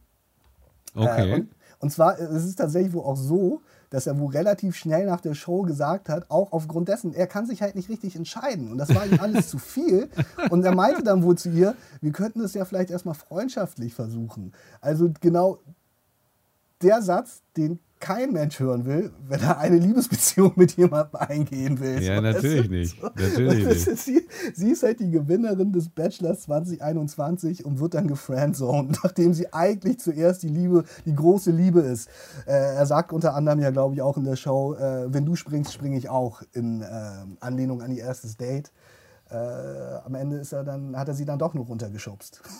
Okay. Äh, und, und zwar es ist es tatsächlich wohl auch so, dass er wohl relativ schnell nach der Show gesagt hat, auch aufgrund dessen, er kann sich halt nicht richtig entscheiden. Und das war ihm alles zu viel. Und er meinte dann wohl zu ihr, wir könnten es ja vielleicht erstmal freundschaftlich versuchen. Also genau der Satz, den kein Mensch hören will, wenn er eine Liebesbeziehung mit jemandem eingehen will. Ja, natürlich nicht. Natürlich nicht. Sie, sie, ist halt die Gewinnerin des Bachelors 2021 und wird dann gefriendzoned, nachdem sie eigentlich zuerst die Liebe, die große Liebe ist. Äh, er sagt unter anderem ja, glaube ich, auch in der Show, äh, wenn du springst, springe ich auch, in äh, Anlehnung an ihr erstes Date. Äh, am Ende ist er dann, hat er sie dann doch nur runtergeschubst.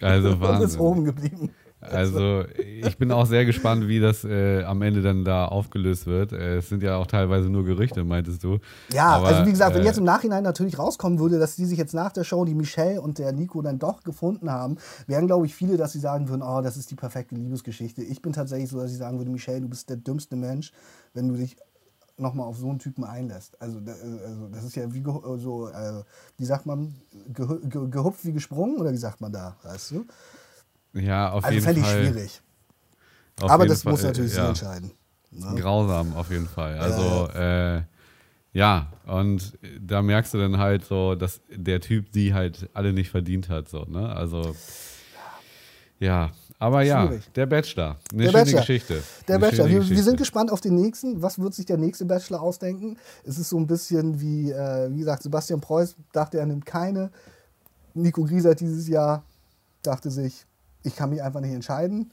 Also Wahnsinn. Und ist oben geblieben. Also ich bin auch sehr gespannt, wie das äh, am Ende dann da aufgelöst wird. Äh, es sind ja auch teilweise nur Gerüchte, meintest du. Ja, Aber, also wie gesagt, wenn äh, jetzt im Nachhinein natürlich rauskommen würde, dass die sich jetzt nach der Show, die Michelle und der Nico dann doch gefunden haben, wären, glaube ich, viele, dass sie sagen würden, oh, das ist die perfekte Liebesgeschichte. Ich bin tatsächlich so, dass ich sagen würde, Michelle, du bist der dümmste Mensch, wenn du dich nochmal auf so einen Typen einlässt. Also, also das ist ja wie so, äh, wie sagt man, gehupft wie gesprungen oder wie sagt man da, weißt du? Ja, auf also jeden Fall. Also fände ich schwierig. Aber das Fall, muss natürlich ja. sie entscheiden. Ne? Grausam, auf jeden Fall. Also, ja. Äh, ja, und da merkst du dann halt so, dass der Typ die halt alle nicht verdient hat. So, ne? Also, ja. Aber ja, Schwierig. der Bachelor. Eine der schöne Bachelor. Geschichte. Der Eine Bachelor. Wir, wir, sind gespannt auf den nächsten. Was wird sich der nächste Bachelor ausdenken? Es ist so ein bisschen wie, äh, wie gesagt, Sebastian Preuß dachte, er nimmt keine. Nico Grieser dieses Jahr dachte sich, ich kann mich einfach nicht entscheiden.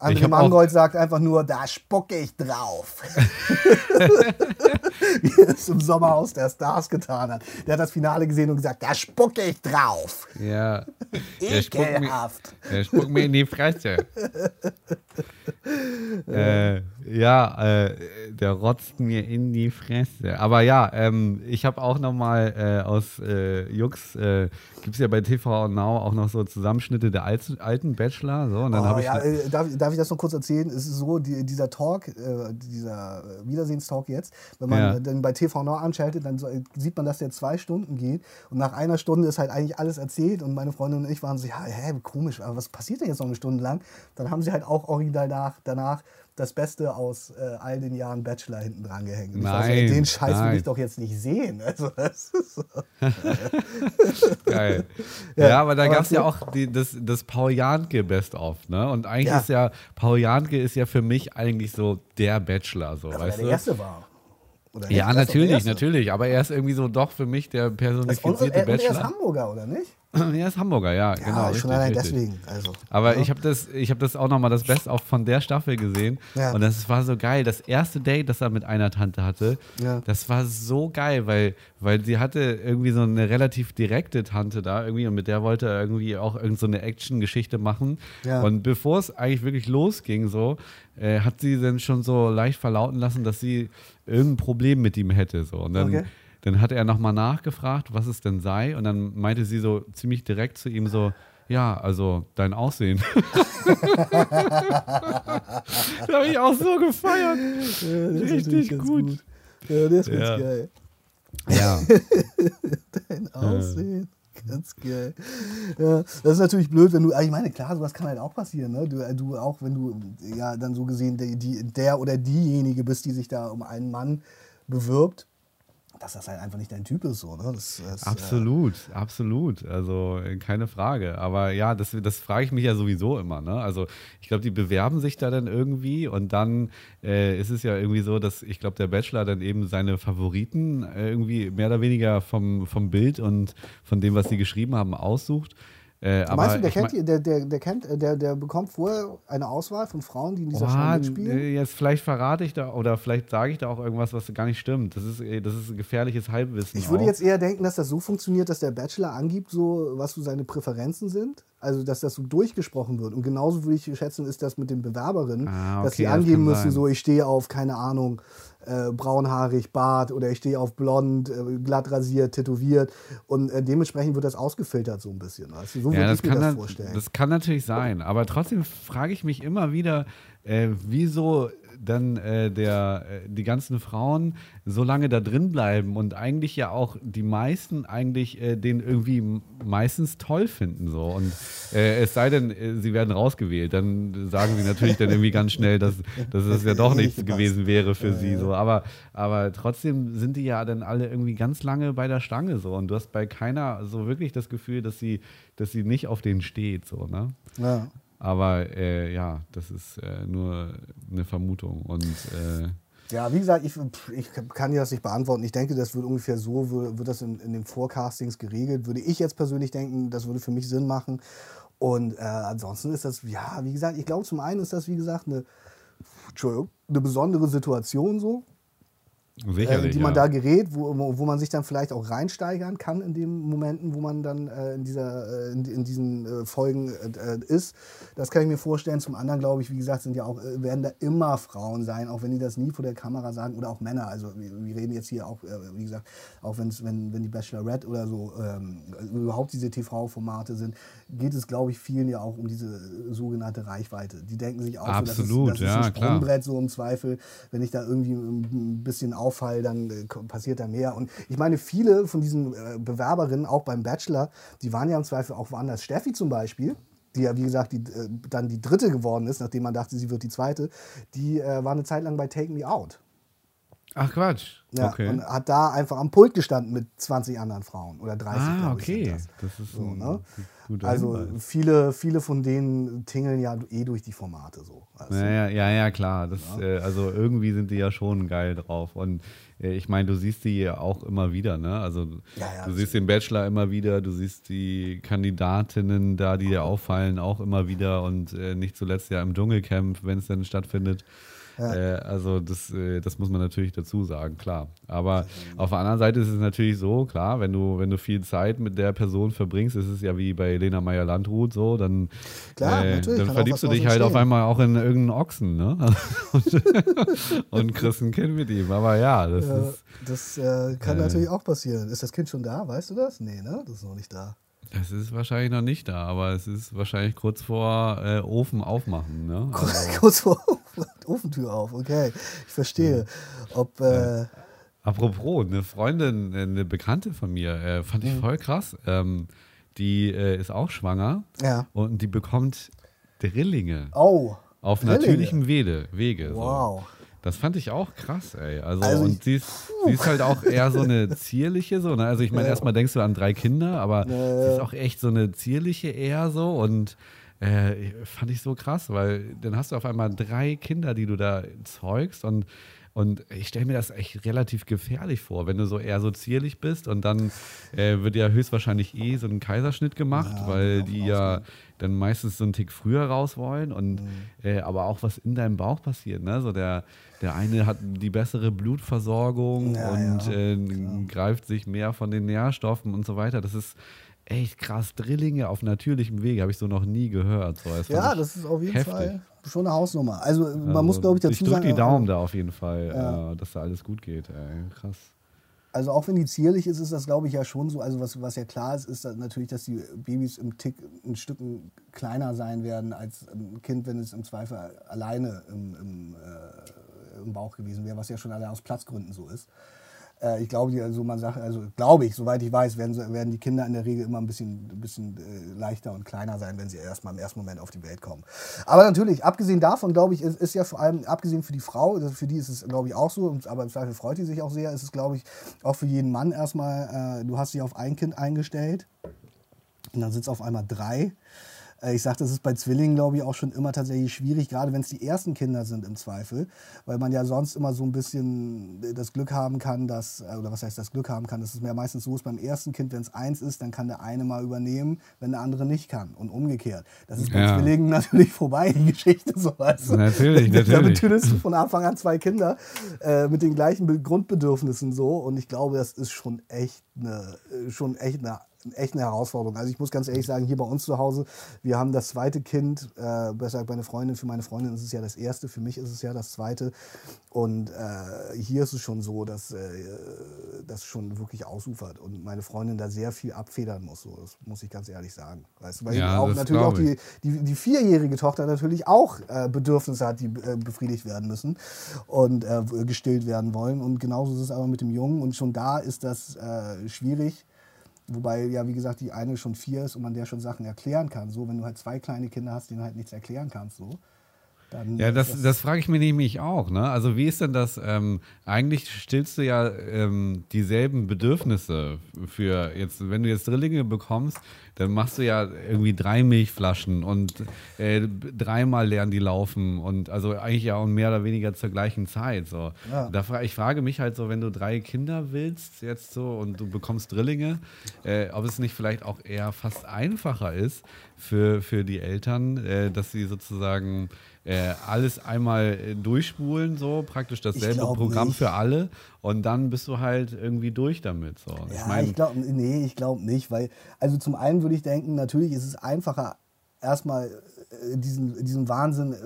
André Mangold sagt einfach nur, da spucke ich drauf. Wie er es im Sommerhaus der Stars getan hat. Der hat das Finale gesehen und gesagt, da spucke ich drauf. Ja. Ekelhaft. Er spuckt mir in die Fresse. äh, ja, äh, der rotzt mir in die Fresse. Aber ja, ähm, ich habe auch noch mal äh, aus äh, Jux, äh, gibt es ja bei TV Now auch noch so Zusammenschnitte der alten, Bachelor. So, und dann oh, ich ja, äh, darf, darf, ich das noch kurz erzählen? Es ist so, die, dieser Talk, äh, dieser Wiedersehenstalk jetzt, wenn man ja. dann bei TV Now anschaltet, dann so, sieht man, dass der zwei Stunden geht und nach einer Stunde ist halt eigentlich alles erzählt und meine Freundin und ich waren so, ja, hä, komisch, aber was passiert denn jetzt noch eine Stunde lang? Dann haben sie halt auch original nach, danach das Beste aus äh, all den Jahren Bachelor hinten dran gehängt. Nein, ich so, den Scheiß nein. will ich doch jetzt nicht sehen. Also, das ist so. Geil. Ja, ja aber da gab es ja auch die, das, das Paul Janke Best-of. Ne? Und eigentlich ja. ist ja, Paul Janke ist ja für mich eigentlich so der Bachelor. So, das weißt der du? erste war. ja, natürlich, natürlich. Aber er ist irgendwie so doch für mich der personifizierte Bachelor. Er ist Hamburger, oder nicht? Er ist Hamburger, ja, ja genau. Schon allein deswegen. Also, Aber ja. ich habe das, hab das auch nochmal das Beste auch von der Staffel gesehen. Ja. Und das war so geil. Das erste Date, das er mit einer Tante hatte, ja. das war so geil, weil, weil sie hatte irgendwie so eine relativ direkte Tante da irgendwie und mit der wollte er irgendwie auch irgend so eine Action-Geschichte machen. Und bevor es eigentlich wirklich losging, so, äh, hat sie dann schon so leicht verlauten lassen, dass sie irgendein Problem mit ihm hätte. So. Und dann. Okay dann hat er nochmal nachgefragt, was es denn sei. Und dann meinte sie so ziemlich direkt zu ihm so, ja, also dein Aussehen. da habe ich auch so gefeiert. Ja, Richtig ganz gut. Ja, der ist ganz Ja. geil. Ja. Dein Aussehen. Ganz geil. Ja, das ist natürlich blöd, wenn du, ah, ich meine, klar, sowas kann halt auch passieren, ne? Du, du auch, wenn du ja dann so gesehen die, der oder diejenige bist, die sich da um einen Mann bewirbt, dass das halt einfach nicht dein Typ ist, so, ne? Das, das, äh, Absolut, absolut. Also äh, keine Frage. Aber ja, das, das frage ich mich ja sowieso immer. Ne? Also ich glaube, die bewerben sich da dann irgendwie und dann äh, ist es ja irgendwie so, dass ich glaube, der Bachelor dann eben seine Favoriten äh, irgendwie mehr oder weniger vom, vom Bild und von dem, was sie geschrieben haben, aussucht. Äh, aber Meinst du, der kennt, der, der, der, kennt, äh, der, der bekommt vorher eine Auswahl von Frauen, die in dieser Boah, Show mitspielen? äh, jetzt vielleicht verrate ich da oder vielleicht sage ich da auch irgendwas, was gar nicht stimmt. Das ist, äh, das ist ein gefährliches Halbwissen. Ich würde auch. jetzt eher denken, dass das so funktioniert, dass der Bachelor angibt, so was so seine Präferenzen sind. Also, dass das so durchgesprochen wird. Und genauso würde ich schätzen, ist das mit den Bewerberinnen, Ah, dass okay, die das angeben müssen, sein. so ich stehe auf, keine Ahnung, äh, braunhaarig, Bart oder ich stehe auf blond, äh, glatt rasiert, tätowiert. Und äh, dementsprechend wird das ausgefiltert so ein bisschen. Weißt du? So würde Ja, das ich mir das vorstellen. das kann natürlich sein. Aber trotzdem frage ich mich immer wieder, äh, wieso dann äh, der, äh, die ganzen Frauen so lange da drin bleiben und eigentlich ja auch die meisten eigentlich äh, den irgendwie meistens toll finden. So. Und äh, es sei denn, äh, sie werden rausgewählt, dann sagen sie natürlich dann irgendwie ganz schnell, dass, dass es ja doch nichts Nicht gewesen wäre für sie. So. Aber, aber trotzdem sind die ja dann alle irgendwie ganz lange bei der Stange so. Und du hast bei keiner so wirklich das Gefühl, dass sie, dass sie nicht auf den steht. So, ne? ja. Aber äh, ja, das ist äh, nur eine Vermutung. Und äh, Ja, wie gesagt, ich, ich kann dir das nicht beantworten. Ich denke, das wird ungefähr so, wird, wird das in, in den Forecastings geregelt. Würde ich jetzt persönlich denken, das würde für mich Sinn machen. Und äh, ansonsten ist das, ja, wie gesagt, ich glaube, zum einen ist das, wie gesagt, eine, eine besondere Situation so, äh, sicherlich. die man ja. da gerät, wo, wo man sich dann vielleicht auch reinsteigern kann in den Momenten, wo man dann äh, in, dieser, äh, in, in diesen äh, Folgen äh, äh, ist. Das kann ich mir vorstellen. Zum anderen, glaube ich, wie gesagt, sind ja auch, äh, werden da immer Frauen sein, auch wenn die das nie vor der Kamera sagen oder auch Männer. Also wir, wir reden jetzt hier auch, äh, wie gesagt, auch wenn's, wenn, wenn die Bachelorette oder so ähm, überhaupt diese TV-Formate sind, geht es, glaube ich, vielen ja auch um diese äh, sogenannte Reichweite. Die denken sich auch, Absolut, so, das ist, das ist ja, ein klar. Sprungbrett so im Zweifel. Wenn ich da irgendwie ein bisschen auffall, dann äh, passiert da mehr. Und ich meine, viele von diesen äh, Bewerberinnen, auch beim Bachelor, die waren ja im Zweifel auch woanders. Steffi zum Beispiel, die ja, wie gesagt, die, äh, dann die dritte geworden ist, nachdem man dachte, sie wird die zweite, die äh, war eine Zeit lang bei Take Me Out. Ach Quatsch. Ja, okay. Und hat da einfach am Pult gestanden mit 20 anderen Frauen oder 30, ah, okay. das. Das ist So, ne? Also viele, viele von denen tingeln ja eh durch die Formate so. Also, Ja, ja, ja, ja, klar. Das, Äh, also irgendwie sind die ja schon geil drauf. Und äh, ich meine, du siehst die ja auch immer wieder, ne? Also Ja, ja, du siehst den Bachelor immer wieder, du siehst die Kandidatinnen da, die dir auffallen, auch immer wieder und äh, nicht zuletzt ja im Dschungelcamp, wenn es denn stattfindet. Äh, also das, äh, das muss man natürlich dazu sagen, klar. Aber auf der anderen Seite ist es natürlich so, klar, wenn du, wenn du viel Zeit mit der Person verbringst, ist es ja wie bei Lena Meyer-Landrut so, dann, Klar, äh, dann verliebst du dich halt auf einmal auch in irgendeinen Ochsen, ne? und, und kriegst ein Kind mit ihm. Aber ja, das Ja, ist, das äh, kann äh, natürlich auch passieren. Ist das Kind schon da? Weißt du das? Nee, ne? Das ist noch nicht da. das ist wahrscheinlich noch nicht da, aber es ist wahrscheinlich kurz vor äh, Ofen aufmachen, ne? Also, Kurz vor Ofentür auf, okay. Ich verstehe. Ob, äh, Apropos, eine Freundin, eine Bekannte von mir, äh, fand Mhm. ich voll krass. Ähm, die äh, ist auch schwanger ja. und die bekommt Drillinge Oh. auf Drillinge? natürlichem Wege. Wege so. Wow. Das fand ich auch krass, ey. Also, Also und sie ist, sie ist halt auch eher so eine zierliche, so, ne? Also ich meine, Ja. erstmal denkst du an drei Kinder, aber Ja, sie ist auch echt so eine zierliche eher so und äh, fand ich so krass, weil dann hast du auf einmal drei Kinder, die du da zeugst und und ich stelle mir das echt relativ gefährlich vor, wenn du so eher so zierlich bist und dann äh, wird ja höchstwahrscheinlich eh so ein Kaiserschnitt gemacht, Ja, weil davon die ja dann meistens so einen Tick früher raus wollen und Mhm. äh, aber auch was in deinem Bauch passiert. Ne? So der, der eine hat die bessere Blutversorgung Ja, und ja, äh, greift sich mehr von den Nährstoffen und so weiter. Das ist echt krass. Drillinge auf natürlichem Wege habe ich so noch nie gehört. So, das Ja, ich das ist auf jeden heftig. Fall schon eine Hausnummer. Also man Also, muss, glaube ich, dazu ich drück sagen. die Daumen da auf jeden Fall, Ja. äh, dass da alles gut geht. Ey. Krass. Also auch wenn die zierlich ist, ist das glaube ich ja schon so. Also was, was ja klar ist, ist dass natürlich, dass die Babys im Tick ein Stück kleiner sein werden als ein Kind, wenn es im Zweifel alleine im, im, äh, im Bauch gewesen wäre, was ja schon allein aus Platzgründen so ist. Äh, ich glaube, also man sagt, also glaube ich, soweit ich weiß, werden, werden die Kinder in der Regel immer ein bisschen, bisschen äh, leichter und kleiner sein, wenn sie erstmal im ersten Moment auf die Welt kommen. Aber natürlich, abgesehen davon, glaube ich, ist, ist ja vor allem, abgesehen für die Frau, also für die ist es, glaube ich, auch so, aber im Zweifel freut die sich auch sehr, ist es, glaube ich, auch für jeden Mann erstmal, äh, du hast dich auf ein Kind eingestellt und dann es auf einmal drei. Äh, Ich sage, das ist bei Zwillingen, glaube ich, auch schon immer tatsächlich schwierig, gerade wenn es die ersten Kinder sind im Zweifel, weil man ja sonst immer so ein bisschen das Glück haben kann, dass, äh, oder was heißt das Glück haben kann, das ist ja meistens so ist beim ersten Kind, wenn es eins ist, dann kann der eine mal übernehmen, wenn der andere nicht kann und umgekehrt. Das ist bei Ja. Zwillingen natürlich vorbei, die Geschichte, so weißt du. Natürlich, Da natürlich. betüdelst du von Anfang an zwei Kinder äh, mit den gleichen Be Grundbedürfnissen so und ich glaube, das ist schon echt eine, äh, schon echt eine echt eine Herausforderung. Also ich muss ganz ehrlich sagen, hier bei uns zu Hause, wir haben das zweite Kind, äh, besser gesagt meine Freundin, für meine Freundin ist es ja das erste, für mich ist es ja das zweite. Und äh, hier ist es schon so, dass äh, das schon wirklich ausufert und meine Freundin da sehr viel abfedern muss. So, das muss ich ganz ehrlich sagen. Weißt du, weil Ja, auch, natürlich auch die, die, die vierjährige Tochter natürlich auch äh, Bedürfnisse hat, die äh, befriedigt werden müssen und äh, gestillt werden wollen. Und genauso ist es aber mit dem Jungen. Und schon da ist das schwierig. Wobei ja, wie gesagt, die eine schon vier ist und man der schon Sachen erklären kann. So, wenn du halt zwei kleine Kinder hast, denen halt nichts erklären kannst, so. Ja, das, ist das frage ich mir nämlich auch. Ne? Also wie ist denn das? Ähm, eigentlich stillst du ja ähm, dieselben Bedürfnisse für jetzt, wenn du jetzt Drillinge bekommst, dann machst du ja irgendwie drei Milchflaschen und äh, dreimal lernen die laufen und also eigentlich ja auch mehr oder weniger zur gleichen Zeit. So. Ja. Da fra ich frage mich halt so, wenn du drei Kinder willst jetzt so und du bekommst Drillinge, äh, ob es nicht vielleicht auch eher fast einfacher ist für, für die Eltern, äh, dass sie sozusagen äh, alles einmal äh, durchspulen, so praktisch dasselbe Programm nicht. für alle und dann bist du halt irgendwie durch damit. So. Ja, ich meine, ich glaube, nee, ich glaube nicht, weil, also zum einen würde ich denken, natürlich ist es einfacher, erstmal diesen, diesen Wahnsinn, äh,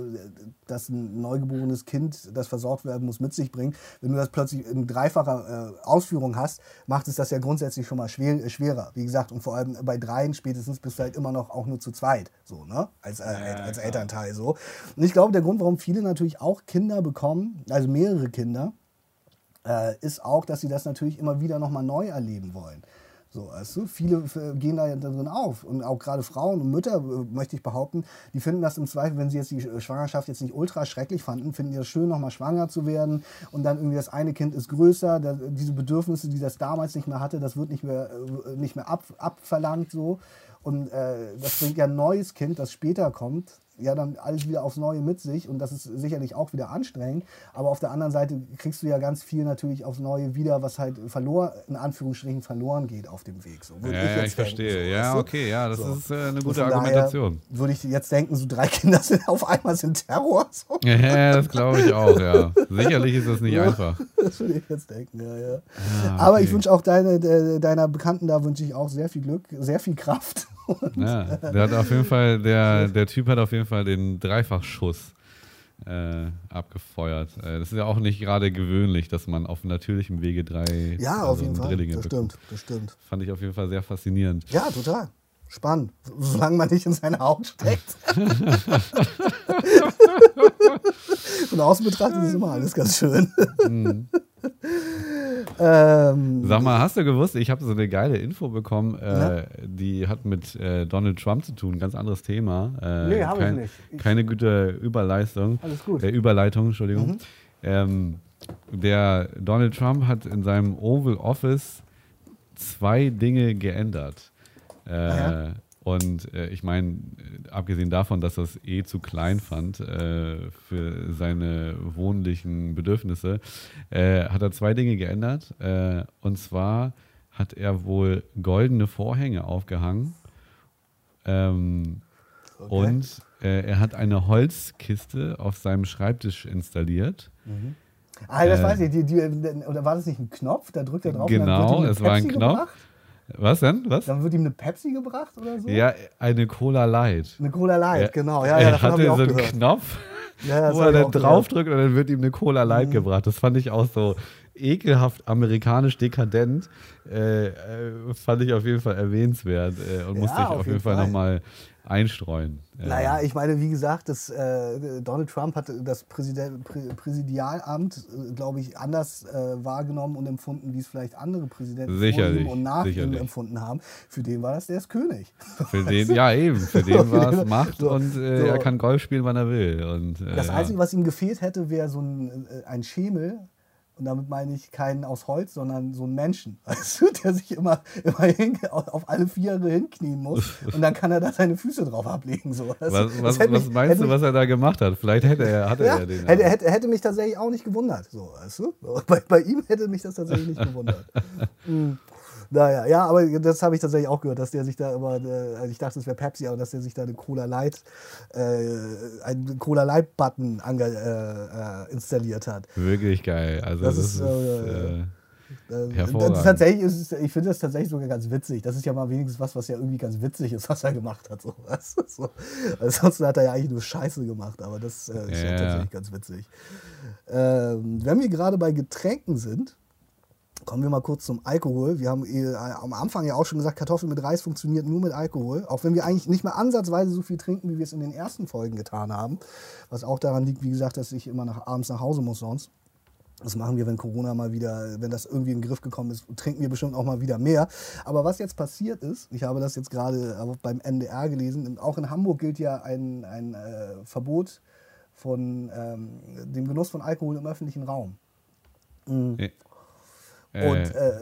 dass ein neugeborenes Kind, das versorgt werden muss, mit sich bringt. Wenn du das plötzlich in dreifacher äh, Ausführung hast, macht es das ja grundsätzlich schon mal schwer, äh, schwerer. Wie gesagt, und vor allem bei dreien spätestens bist du halt immer noch auch nur zu zweit, so, ne? Als, äh, als Elternteil so. Und ich glaube, der Grund, warum viele natürlich auch Kinder bekommen, also mehrere Kinder, äh, ist auch, dass sie das natürlich immer wieder nochmal neu erleben wollen. So, weißt du, viele äh, gehen da drin auf. Und auch gerade Frauen und Mütter, äh, möchte ich behaupten, die finden das im Zweifel, wenn sie jetzt die Schwangerschaft jetzt nicht ultra schrecklich fanden, finden die das schön, nochmal schwanger zu werden. Und dann irgendwie das eine Kind ist größer, da, diese Bedürfnisse, die das damals nicht mehr hatte, das wird nicht mehr, äh, nicht mehr ab, abverlangt so. Und äh, das bringt ja ein neues Kind, das später kommt, ja dann alles wieder aufs Neue mit sich und das ist sicherlich auch wieder anstrengend. Aber auf der anderen Seite kriegst du ja ganz viel natürlich aufs Neue wieder, was halt verloren, in Anführungsstrichen verloren geht auf dem Weg. So, ja, jetzt ich, denken, verstehe. so, ja, okay, ja, das So. ist äh, eine gute Argumentation. Würde ich jetzt denken, so drei Kinder sind auf einmal sind Terror. So. Ja, das glaube ich auch, ja. Sicherlich ist das nicht einfach. Das würde ich jetzt denken, ja, ja. Ah, Aber ich okay. wünsche auch deine, de, deiner Bekannten da wünsche ich auch sehr viel Glück, sehr viel Kraft. Ja, der hat auf jeden Fall, der, der Typ hat auf jeden Fall den Dreifachschuss äh, abgefeuert. Äh, das ist ja auch nicht gerade gewöhnlich, dass man auf natürlichem Wege drei Ja, also auf jeden Fall. Das bekommt. stimmt, das stimmt. Fand ich auf jeden Fall sehr faszinierend. Ja, total. Spannend. Solange man nicht in seine Haut steckt. Von außen betrachtet ist immer alles ganz schön. Mhm. ähm, Sag mal, hast du gewusst, ich habe so eine geile Info bekommen, äh, die hat mit äh, Donald Trump zu tun, ganz anderes Thema. Äh, Nee, hab ich kein, nicht. Ich- keine gute Überleistung. Alles gut. Äh, Überleitung, Entschuldigung. Mhm. Ähm, der Donald Trump hat in seinem Oval Office zwei Dinge geändert. Äh? Und äh, ich meine, äh, abgesehen davon, dass er es eh zu klein fand äh, für seine wohnlichen Bedürfnisse, äh, hat er zwei Dinge geändert. Äh, und zwar hat er wohl goldene Vorhänge aufgehangen. Ähm, Okay. Und er hat eine Holzkiste auf seinem Schreibtisch installiert. ah, das äh, weiß ich. Die, die, oder war das nicht ein Knopf? Da drückt er drauf und dann Genau, es war ein Knopf. Was denn? Was? Dann wird ihm eine Pepsi gebracht oder so? Ja, eine Cola Light. Eine Cola Light, Er- genau. Ja, ja, er hatte so einen gehört. Knopf, Ja, wo er dann. Mhm. draufdrückt und dann wird ihm eine Cola Light gebracht. Das fand ich auch so ekelhaft amerikanisch dekadent, äh, äh, fand ich auf jeden Fall erwähnenswert äh, und Ja, musste ich auf jeden Fall Fall. nochmal einstreuen. Äh, Naja, ich meine, wie gesagt, das, äh, Donald Trump hat das Präsident, Prä, Präsidialamt, äh, glaube ich, anders äh, wahrgenommen und empfunden, wie es vielleicht andere Präsidenten vor Sicherlich, ihm und nach ihm sicherlich. empfunden haben. Für den war das der ist König. Für den, ja eben, für den war es So, Macht so, und äh, so. er kann Golf spielen, wann er will. Und, äh, Das ja. Einzige, was ihm gefehlt hätte, wäre so ein, äh, ein Schemel. Und damit meine ich keinen aus Holz, sondern so einen Menschen, du, der sich immer, immer hin, auf alle Viere hinknien muss. Und dann kann er da seine Füße drauf ablegen. So. Das- was, was, hätte was mich- meinst du, mich- was er da gemacht hat? Vielleicht hätte er, hatte Ja, er den. hätte, hätte, hätte mich tatsächlich auch nicht gewundert. So, weißt du? bei, bei ihm hätte mich das tatsächlich nicht gewundert. Hm. Naja, ja, aber das habe ich tatsächlich auch gehört, dass der sich da immer, äh, also ich dachte, es wäre Pepsi, aber dass der sich da eine Cola Light, äh, einen Cola Light Button ange, äh, äh, installiert hat. Wirklich geil. Also Das das, ist, ist, äh, äh, Hervorragend. das, tatsächlich ist es, ich finde das tatsächlich sogar ganz witzig. Das ist ja mal wenigstens was, was ja irgendwie ganz witzig ist, was er gemacht hat. So, so. Ansonsten hat er ja eigentlich nur Scheiße gemacht, aber das äh, ist ja, Ja. tatsächlich ganz witzig. Ähm, wenn wir gerade bei Getränken sind, kommen wir mal kurz zum Alkohol. Wir haben eh, am Anfang ja auch schon gesagt, Kartoffeln mit Reis funktioniert nur mit Alkohol. Auch wenn wir eigentlich nicht mehr ansatzweise so viel trinken, wie wir es in den ersten Folgen getan haben. Was auch daran liegt, wie gesagt, dass ich immer nach, abends nach Hause muss sonst. Das machen wir, wenn Corona mal wieder, wenn das irgendwie in den Griff gekommen ist, trinken wir bestimmt auch mal wieder mehr. Aber was jetzt passiert ist, ich habe das jetzt gerade beim NDR gelesen, auch in Hamburg gilt ja ein, ein äh, Verbot von ähm, dem Genuss von Alkohol im öffentlichen Raum. Äh, Und äh,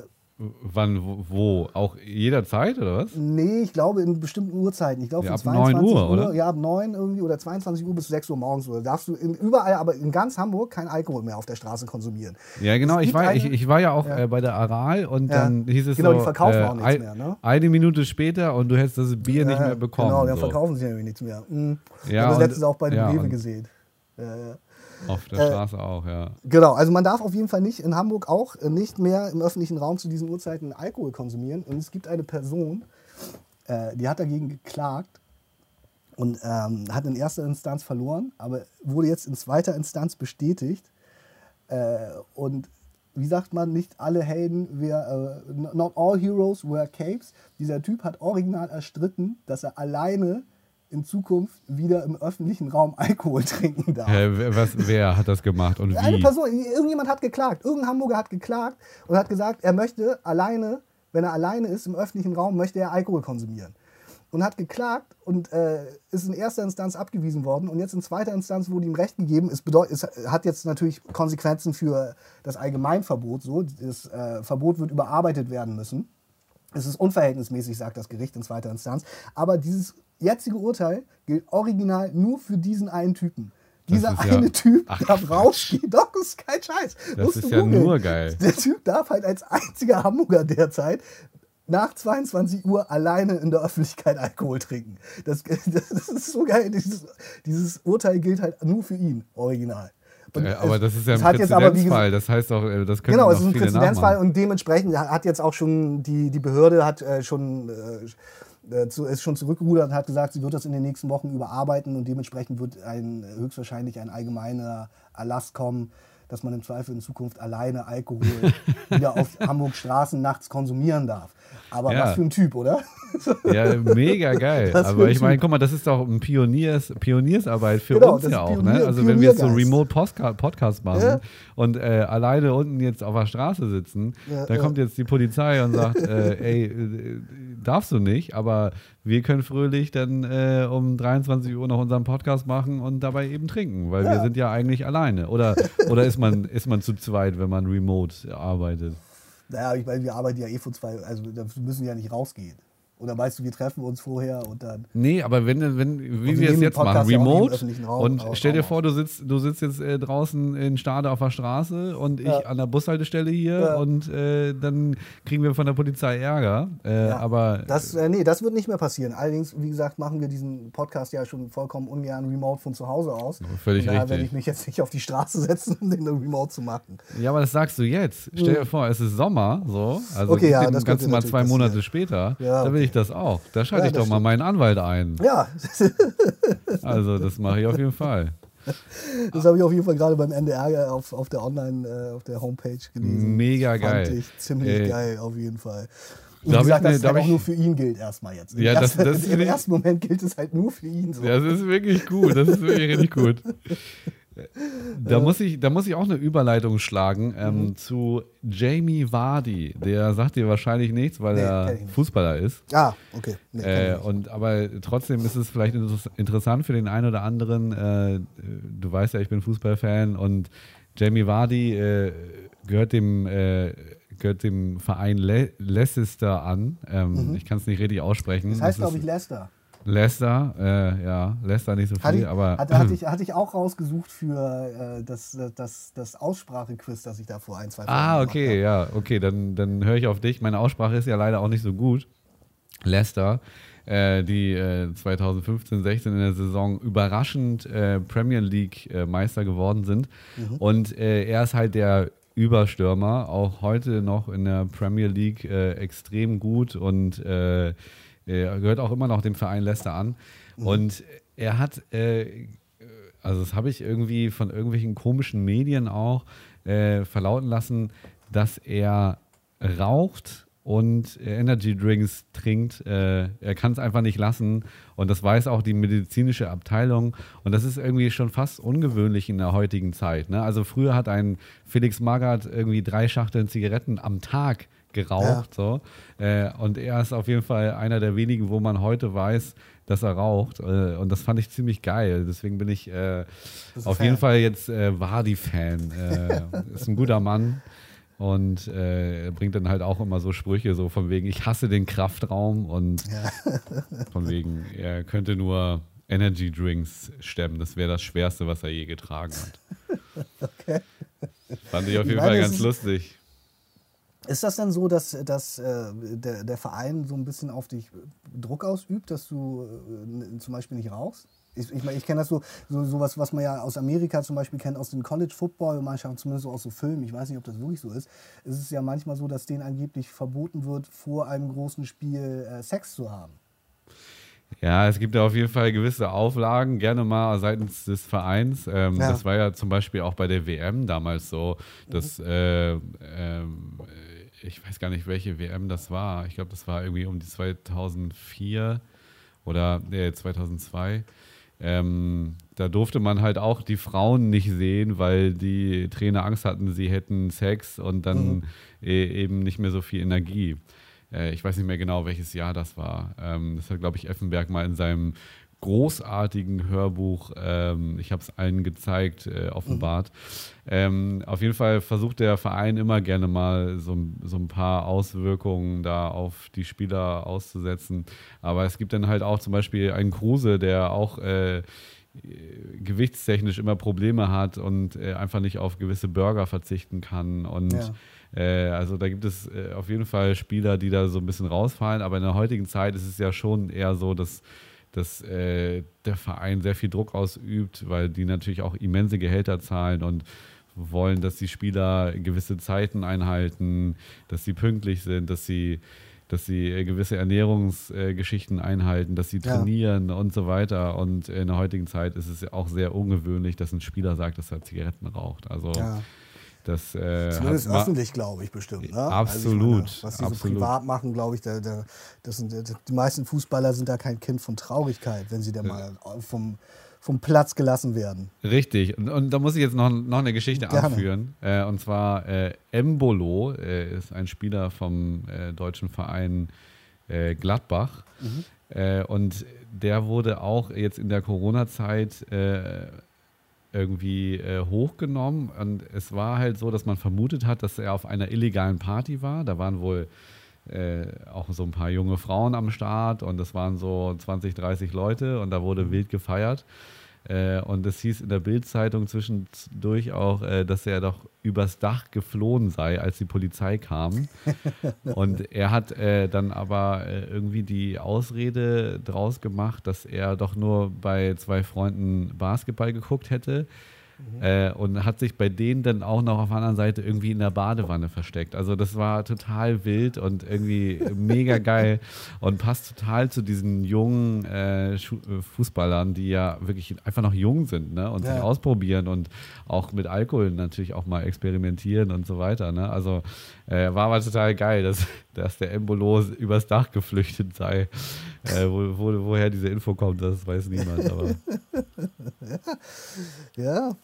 wann, wo, wo? Auch jederzeit oder was? nee, ich glaube in bestimmten Uhrzeiten. Ich glaube Ja, ab 9 22 Uhr, oder? Ja, ab 9 irgendwie oder 22 Uhr bis 6 Uhr morgens. Oder darfst du in, überall, aber in ganz Hamburg kein Alkohol mehr auf der Straße konsumieren. Ja, genau. Ich war, eine- ich, ich war ja auch Ja. äh, bei der Aral und Ja. dann hieß es Genau, so, die verkaufen äh, auch nichts ein, mehr, ne? Eine Minute später und du hättest das Bier nicht mehr bekommen. Genau, dann so. verkaufen sie nämlich nichts mehr. Mhm. Ja, Ja, das und- letztes auch bei dem Rewe gesehen. Ja, ja. Auf der Äh, Straße auch, ja. Genau, also man darf auf jeden Fall nicht in Hamburg auch äh, nicht mehr im öffentlichen Raum zu diesen Uhrzeiten Alkohol konsumieren. Und es gibt eine Person, äh, die hat dagegen geklagt und ähm, hat in erster Instanz verloren, aber wurde jetzt in zweiter Instanz bestätigt. Äh, und wie sagt man, nicht alle Helden, wear, äh, not all heroes wear capes. Dieser Typ hat original erstritten, dass er alleine in Zukunft wieder im öffentlichen Raum Alkohol trinken darf. Wer, was, wer hat das gemacht und Eine wie? Person, irgendjemand hat geklagt. Irgendein Hamburger hat geklagt und hat gesagt, er möchte alleine, wenn er alleine ist im öffentlichen Raum, möchte er Alkohol konsumieren. Und hat geklagt und äh, ist in erster Instanz abgewiesen worden. Und jetzt in zweiter Instanz wurde ihm Recht gegeben. Es, bedeut, es hat jetzt natürlich Konsequenzen für das Allgemeinverbot. So. Das äh, Verbot wird überarbeitet werden müssen. Es ist unverhältnismäßig, sagt das Gericht in zweiter Instanz. Aber dieses jetzige Urteil gilt original nur für diesen einen Typen. Dieser ja- eine Typ Ach, darf rausgehen. Doch, das ist kein Scheiß. Das Musst ist du ja googeln. nur geil. Der Typ darf halt als einziger Hamburger derzeit nach 22 Uhr alleine in der Öffentlichkeit Alkohol trinken. Das, das ist so geil. Dieses, dieses Urteil gilt halt nur für ihn, original. Und Äh, aber es- das ist ja ein Präzedenzfall. Das heißt auch, äh, das können Genau, es ist ein Präzedenzfall und dementsprechend hat jetzt auch schon die, die Behörde hat äh, schon äh, äh, zu, ist schon zurückgerudert und hat gesagt, sie wird das in den nächsten Wochen überarbeiten und dementsprechend wird ein höchstwahrscheinlich ein allgemeiner Erlass kommen, dass man im Zweifel in Zukunft alleine Alkohol wieder auf Hamburg Straßen nachts konsumieren darf. Aber Ja. was für ein Typ, oder? Ja, mega geil. Das Aber ich ein meine, guck mal, das ist doch ein Pioniers, Pioniersarbeit für Genau, uns ja auch. Pionier- ne? Also wenn wir jetzt so. Remote Podcast machen Ja. und äh, alleine unten jetzt auf der Straße sitzen, Ja, dann ja. kommt jetzt die Polizei und sagt, äh, ey, äh, darfst du nicht, aber wir können fröhlich dann äh, um 23 Uhr noch unseren Podcast machen und dabei eben trinken, weil wir sind ja eigentlich alleine. Oder, oder ist, man, ist man zu zweit, wenn man remote arbeitet? Naja, ich meine, wir arbeiten ja eh von zwei, also wir müssen ja nicht rausgehen. Oder weißt du, wir treffen uns vorher und dann. Nee, aber wenn, wenn wie wir wir es jetzt machen, Podcast ja remote öffentlichen Raum und stell dir vor, du sitzt, du sitzt jetzt äh, draußen in Stade auf der Straße und ich Ja. an der Bushaltestelle hier Ja. und äh, dann kriegen wir von der Polizei Ärger. Äh, Ja, aber Das, äh, nee, das wird nicht mehr passieren. Allerdings, wie gesagt, machen wir diesen Podcast ja schon vollkommen ungern remote von zu Hause aus. Völlig Von daher richtig. werde ich mich jetzt nicht auf die Straße setzen, um den remote zu machen. ja, aber das sagst du jetzt. Stell dir vor, es ist Sommer, so, also. Okay, ja, das Ganze mal zwei Monate später, Ja, da will okay. Ich das auch. Da schalte Ja, ich das doch mal meinen Anwalt ein. Ja, Also das mache ich auf jeden Fall. Das habe ich auf jeden Fall gerade beim NDR auf, auf der Online, äh, auf der Homepage gelesen. Mega Fand geil. ich ziemlich Äh, geil, auf jeden Fall. Und wie gesagt, ich ne- dass darf halt auch nur für ihn gilt erstmal jetzt. Im Ja, das- ersten- das Im ersten Moment gilt es halt nur für ihn. So. Das ist wirklich gut. Das ist wirklich richtig gut. Da muss, ich, da muss ich auch eine Überleitung schlagen ähm, Mhm. zu Jamie Vardy. Der sagt dir wahrscheinlich nichts, weil Nee, er. Fußballer ist. Ah, okay. Nee, Äh, und, aber trotzdem ist es vielleicht inter- interessant für den einen oder anderen. Äh, du weißt ja, ich bin Fußballfan und Jamie Vardy äh, gehört dem. Äh, gehört dem Verein Le Leicester an. Ähm, Ich kann es nicht richtig aussprechen. Mhm. das heißt, glaube ich, Leicester. Leicester, äh, ja, Leicester nicht so viel, Hatte ich, aber hatte, hatte, ich, hatte ich auch rausgesucht für äh, das, das, das Aussprachequiz, das ich da vor ein, zwei Folgen Ah, okay, ja, okay, dann, dann höre ich auf dich. Meine Aussprache ist ja leider auch nicht so gut. Leicester, äh, die äh, 2015, 16 in der Saison überraschend äh, Premier League äh, Meister geworden sind. Und äh, er ist halt der Überstürmer, auch heute noch in der Premier League äh, extrem gut und äh, er gehört auch immer noch dem Verein Leicester an. Und er hat äh, also das habe ich irgendwie von irgendwelchen komischen Medien auch äh, verlauten lassen, dass er raucht und Energy Drinks trinkt. Äh, er kann es einfach nicht lassen und das weiß auch die medizinische Abteilung und das ist irgendwie schon fast ungewöhnlich in der heutigen Zeit. Ne? Also früher hat ein Felix Magath irgendwie drei Schachteln Zigaretten am Tag geraucht so äh, und er ist auf jeden Fall einer der wenigen, wo man heute weiß, dass er raucht äh, und das fand ich ziemlich geil. Deswegen bin ich äh, auf Fan? jeden Fall jetzt äh, Vardy-Fan. Äh, ist ein guter Mann und äh, er bringt dann halt auch immer so Sprüche, so von wegen, ich hasse den Kraftraum und von wegen, er könnte nur Energy Drinks stemmen. Das wäre das Schwerste, was er je getragen hat. Okay. Fand ich auf jeden Fall ganz lustig. Ist das denn so, dass, dass äh, der, der Verein so ein bisschen auf dich Druck ausübt, dass du äh, zum Beispiel nicht rauchst? Ich, ich, meine, ich kenne das so, so sowas, was man ja aus Amerika zum Beispiel kennt, aus den College-Football-Mannschaften, zumindest so aus so Filmen. Ich weiß nicht, ob das wirklich so ist. Es ist ja manchmal so, dass denen angeblich verboten wird, vor einem großen Spiel äh, Sex zu haben. Ja, es gibt ja auf jeden Fall gewisse Auflagen, gerne mal seitens des Vereins. Ähm, Ja. Das war ja zum Beispiel auch bei der WM damals so, dass äh, ähm, ich weiß gar nicht, welche WM das war. Ich glaube, das war irgendwie um die 2004 oder nee, 2002. Ähm, da durfte man halt auch die Frauen nicht sehen, weil die Trainer Angst hatten, sie hätten Sex und dann e eben nicht mehr so viel Energie. Äh, ich weiß nicht mehr genau, welches Jahr das war. Ähm, das hat, glaube ich, Effenberg mal in seinem großartigen Hörbuch, ähm, ich habe es allen gezeigt, äh, offenbart. Ähm, auf jeden Fall versucht der Verein immer gerne mal so, so ein paar Auswirkungen da auf die Spieler auszusetzen. Aber es gibt dann halt auch zum Beispiel einen Kruse, der auch äh, gewichtstechnisch immer Probleme hat und äh, einfach nicht auf gewisse Burger verzichten kann. Und Ja. äh, also da gibt es äh, auf jeden Fall Spieler, die da so ein bisschen rausfallen. Aber in der heutigen Zeit ist es ja schon eher so, dass, dass äh, der Verein sehr viel Druck ausübt, weil die natürlich auch immense Gehälter zahlen und wollen, dass die Spieler gewisse Zeiten einhalten, dass sie pünktlich sind, dass sie dass sie äh, gewisse Ernährungsgeschichten einhalten, dass sie Ja. trainieren und so weiter. Und in der heutigen Zeit ist es ja auch sehr ungewöhnlich, dass ein Spieler sagt, dass er Zigaretten raucht. Also Ja. Das äh, Zumindest öffentlich, glaube ich, bestimmt. Ne? Absolut, Also meine, was die absolut. so privat machen, glaube ich, da, da, das sind, die meisten Fußballer sind da kein Kind von Traurigkeit, wenn sie da mal vom, vom Platz gelassen werden. Richtig. Und, und da muss ich jetzt noch, noch eine Geschichte Gerne. anführen. Äh, und zwar äh, Embolo äh, ist ein Spieler vom äh, deutschen Verein äh, Gladbach. Äh, und der wurde auch jetzt in der Corona-Zeit äh, irgendwie äh, hochgenommen. Und es war halt so, dass man vermutet hat, dass er auf einer illegalen Party war. Da waren wohl äh, auch so ein paar junge Frauen am Start und das waren so 20, 30 Leute und da wurde wild gefeiert. Äh, und es hieß in der Bildzeitung zwischendurch auch, äh, dass er doch übers Dach geflohen sei, als die Polizei kam. und er hat äh, dann aber äh, irgendwie die Ausrede draus gemacht, dass er doch nur bei zwei Freunden Basketball geguckt hätte. Äh, und hat sich bei denen dann auch noch auf der anderen Seite irgendwie in der Badewanne versteckt. Also das war total wild und irgendwie mega geil und passt total zu diesen jungen äh, äh, Fußballern, die ja wirklich einfach noch jung sind ne? und Ja. sich ausprobieren und auch mit Alkohol natürlich auch mal experimentieren und so weiter. Ne? Also äh, war aber total geil, dass, dass der Embolo übers Dach geflüchtet sei. Äh, wo, wo, woher diese Info kommt, das weiß niemand. Aber Ja,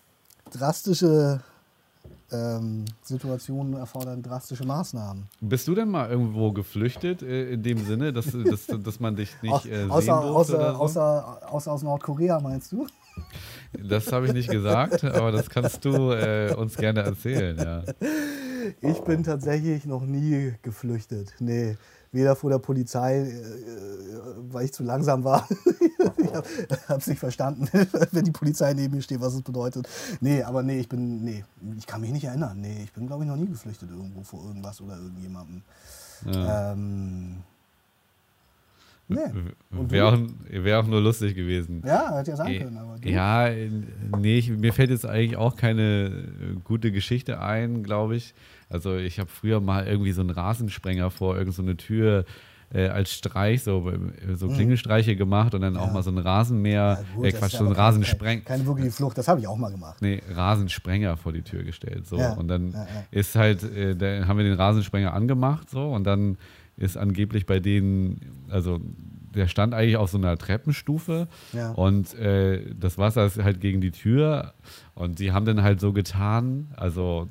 drastische ähm, Situationen erfordern drastische Maßnahmen. bist du denn mal irgendwo geflüchtet, äh, in dem Sinne, dass, dass, dass man dich nicht äh, sehen außer, außer, oder so? außer, außer aus Nordkorea, meinst du? Das habe ich nicht gesagt, aber das kannst du äh, uns gerne erzählen. Ja. Ich bin tatsächlich noch nie geflüchtet. Nee, weder vor der Polizei, äh, weil ich zu langsam war. ich habe es nicht verstanden, wenn die Polizei neben mir steht, was es bedeutet. Nee, aber nee, ich bin, nee, ich kann mich nicht erinnern. Nee, ich bin, glaube ich, noch nie geflüchtet irgendwo vor irgendwas oder irgendjemandem. Ja. Ähm, nee. Wäre auch, wär auch nur lustig gewesen. Ja, hätte ja sein können, aber du? Ja, äh, nee, ich, mir fällt jetzt eigentlich auch keine äh, gute Geschichte ein, glaube ich. Also ich habe früher mal irgendwie so einen Rasensprenger vor irgendeine so eine Tür äh, als Streich, so, äh, so Klingelstreiche gemacht und dann auch Mhm. Ja. mal so ein Rasenmäher, Ja, gut, äh, Quatsch, so ein aber keine- Keine wirkliche Flucht, das habe ich auch mal gemacht. nee, Rasensprenger vor die Tür gestellt. So. Ja, Und dann ist halt, äh, da haben wir den Rasensprenger angemacht so und dann ist angeblich bei denen, also der stand eigentlich auf so einer Treppenstufe Ja. und äh, das Wasser ist halt gegen die Tür und die haben dann halt so getan, also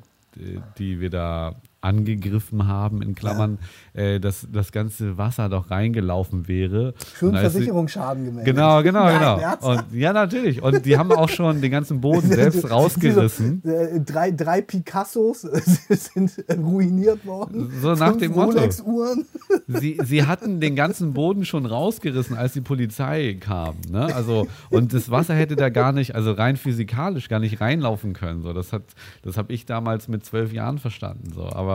die, wir da angegriffen haben, in Klammern, äh, dass das ganze Wasser doch reingelaufen wäre. Schön als sie- Versicherungsschaden gemeldet. Genau, genau, Nein, genau. ernsthaft? Und, ja, natürlich. Und die haben auch schon den ganzen Boden selbst rausgerissen. So, äh, drei, drei Picassos sind ruiniert worden. So nach dem Motto. Rolex-Uhren. Sie, sie hatten den ganzen Boden schon rausgerissen, als die Polizei kam. Ne? Also, und das Wasser hätte da gar nicht, also rein physikalisch gar nicht reinlaufen können. So, das hat, das habe ich damals mit zwölf Jahren verstanden. So, aber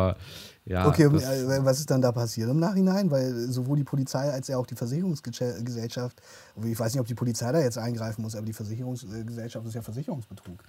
ja. Okay, das, äh, was ist dann da passiert im Nachhinein? Weil sowohl die Polizei als ja auch die Versicherungsgesellschaft, ich weiß nicht, ob die Polizei da jetzt eingreifen muss, aber die Versicherungsgesellschaft ist ja Versicherungsbetrug.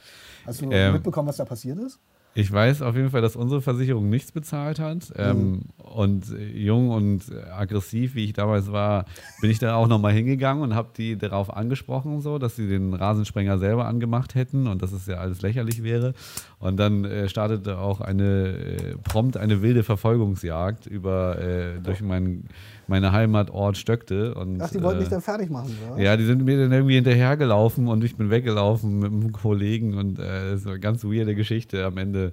Hast du Ähm, mitbekommen, was da passiert ist? Ich weiß auf jeden Fall, dass unsere Versicherung nichts bezahlt hat. Ähm, und äh, jung und äh, aggressiv, wie ich damals war, bin ich da auch nochmal hingegangen und habe die darauf angesprochen, so, dass sie den Rasensprenger selber angemacht hätten und dass es ja alles lächerlich wäre. Und dann äh, startete auch eine äh, prompt eine wilde Verfolgungsjagd über äh, durch mein, meine Heimatort Stöckte. Und, Ach, die wollten äh, mich dann fertig machen, oder? ja, die sind mir dann irgendwie hinterhergelaufen und ich bin weggelaufen mit einem Kollegen und äh, das war eine ganz weirde Geschichte. Am Ende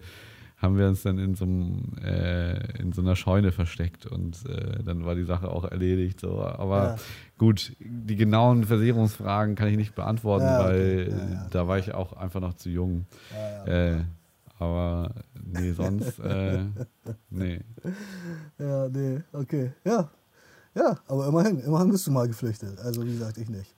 haben wir uns dann in so, einem, äh, in so einer Scheune versteckt und äh, dann war die Sache auch erledigt. So. Aber Ja. gut, die genauen Versicherungsfragen kann ich nicht beantworten, Ja, okay. weil ja. da war ich auch einfach noch zu jung. Aber nee, sonst, äh, nee. Ja, nee, okay. Ja. Ja, aber immerhin, immerhin bist du mal geflüchtet. Also wie gesagt, ich nicht.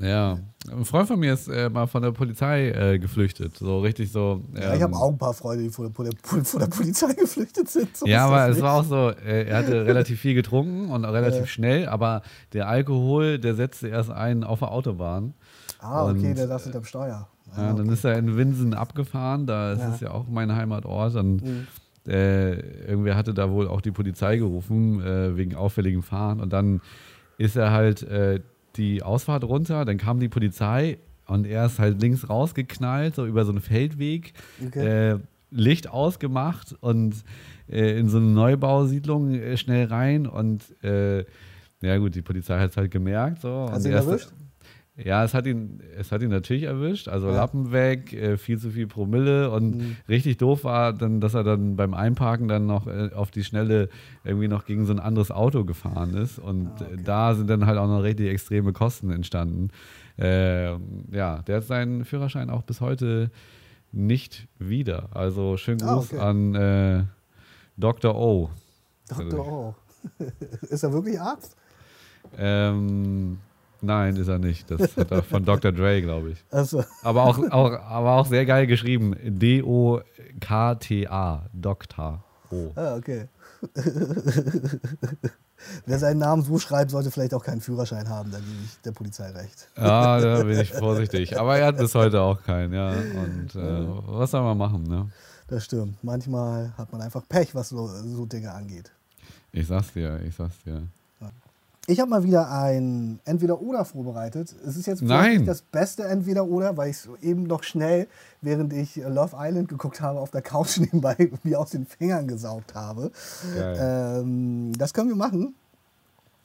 Ja, ein Freund von mir ist äh, mal von der Polizei äh, geflüchtet, so richtig so. Ja, ich habe ähm, auch ein paar Freunde, die vor der, vor der, Polizei geflüchtet sind. So Ja, aber es nicht. war auch so, äh, er hatte relativ viel getrunken und auch relativ schnell, aber der Alkohol, der setzte erst ein auf der Autobahn. Ah, okay, und, der saß hinterm Steuer. Ja, dann okay. ist er in Winsen abgefahren, da ist Ja. es ja auch mein Heimatort. Und Mhm. äh, irgendwer hatte da wohl auch die Polizei gerufen, äh, wegen auffälligem Fahren. Und dann ist er halt äh, die Ausfahrt runter, dann kam die Polizei und er ist halt links rausgeknallt, so über so einen Feldweg. Okay. Äh, Licht ausgemacht und äh, in so eine Neubausiedlung äh, schnell rein und ja gut, die Polizei hat es halt gemerkt. So, Hat und sie ihn er erwischt? Ja, es hat ihn, es hat ihn natürlich erwischt. Also Ja. Lappen weg, äh, viel zu viel Promille und Mhm. richtig doof war dann, dass er dann beim Einparken dann noch äh, auf die Schnelle irgendwie noch gegen so ein anderes Auto gefahren ist. Und Ah, okay. äh, da sind dann halt auch noch richtig extreme Kosten entstanden. Äh, ja, der hat seinen Führerschein auch bis heute nicht wieder. Also schönen Ah, Gruß okay. an Dr. O. Dr. O. ist er wirklich Arzt? Ähm, nein, ist er nicht. Das hat er von Dr. Dre, glaube ich. Also, Aber auch, auch, aber auch sehr geil geschrieben. D-O-K-T-A. Doktor. O. ah, okay. Wer seinen Namen so schreibt, sollte vielleicht auch keinen Führerschein haben, da gebe ich der Polizei recht. Ja, da bin ich vorsichtig. Aber er hat bis heute auch keinen, ja. Und äh, was soll man machen, ne? Das stimmt. Manchmal hat man einfach Pech, was so, so Dinge angeht. Ich sag's dir, ich sag's dir. Ich habe mal wieder ein Entweder-Oder vorbereitet. Es ist jetzt Nein. das beste Entweder-Oder, weil ich es eben noch schnell, während ich Love Island geguckt habe, auf der Couch nebenbei wie aus den Fingern gesaugt habe. Ähm, das können wir machen.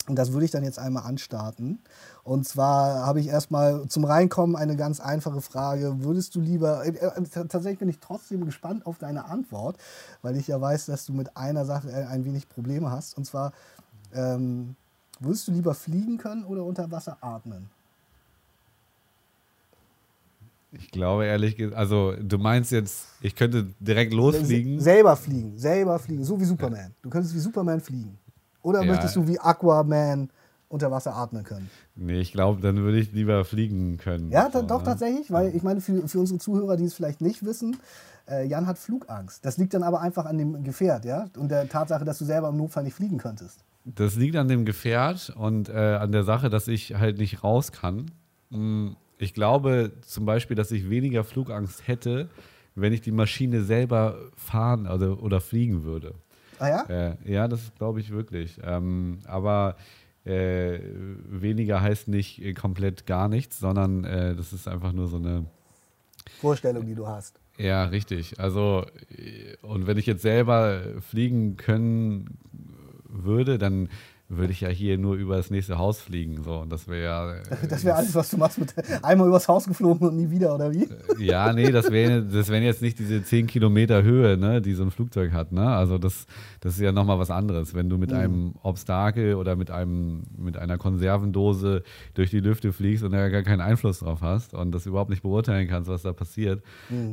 Und das würde ich dann jetzt einmal anstarten. Und zwar habe ich erstmal zum Reinkommen eine ganz einfache Frage. Würdest du lieber, äh, äh, tatsächlich bin ich trotzdem gespannt auf deine Antwort, weil ich ja weiß, dass du mit einer Sache äh, ein wenig Probleme hast. Und zwar, ähm, würdest du lieber fliegen können oder unter Wasser atmen? Ich glaube ehrlich gesagt, also du meinst jetzt, ich könnte direkt losfliegen? Se- Selber fliegen, selber fliegen, so wie Superman. Du könntest wie Superman fliegen. Oder Ja. möchtest du wie Aquaman unter Wasser atmen können? Nee, ich glaube, dann würde ich lieber fliegen können. Ja, So, doch ne? tatsächlich, weil ich meine, für, für unsere Zuhörer, die es vielleicht nicht wissen, äh, Jan hat Flugangst. Das liegt dann aber einfach an dem Gefährt, ja? Und der Tatsache, dass du selber im Notfall nicht fliegen könntest. Das liegt an dem Gefährt und äh, an der Sache, dass ich halt nicht raus kann. Mm, Ich glaube zum Beispiel, dass ich weniger Flugangst hätte, wenn ich die Maschine selber fahren also, oder fliegen würde. Ah ja? Äh, ja, das glaube ich wirklich. Ähm, aber äh, weniger heißt nicht äh, komplett gar nichts, sondern äh, das ist einfach nur so eine. Vorstellung, die du hast. Ja, richtig. Also, äh, und wenn ich jetzt selber fliegen können würde, dann würde ich ja hier nur über das nächste Haus fliegen. So, und das wäre ja. äh, Das wäre alles, was du machst. Mit einmal übers Haus geflogen und nie wieder, oder wie? Ja, nee, das wären das wären jetzt nicht diese 10 Kilometer Höhe, ne, die so ein Flugzeug hat. Ne? Also das, das ist ja nochmal was anderes. Wenn du mit einem Obstakel oder mit, einem, mit einer Konservendose durch die Lüfte fliegst und da gar keinen Einfluss drauf hast und das überhaupt nicht beurteilen kannst, was da passiert.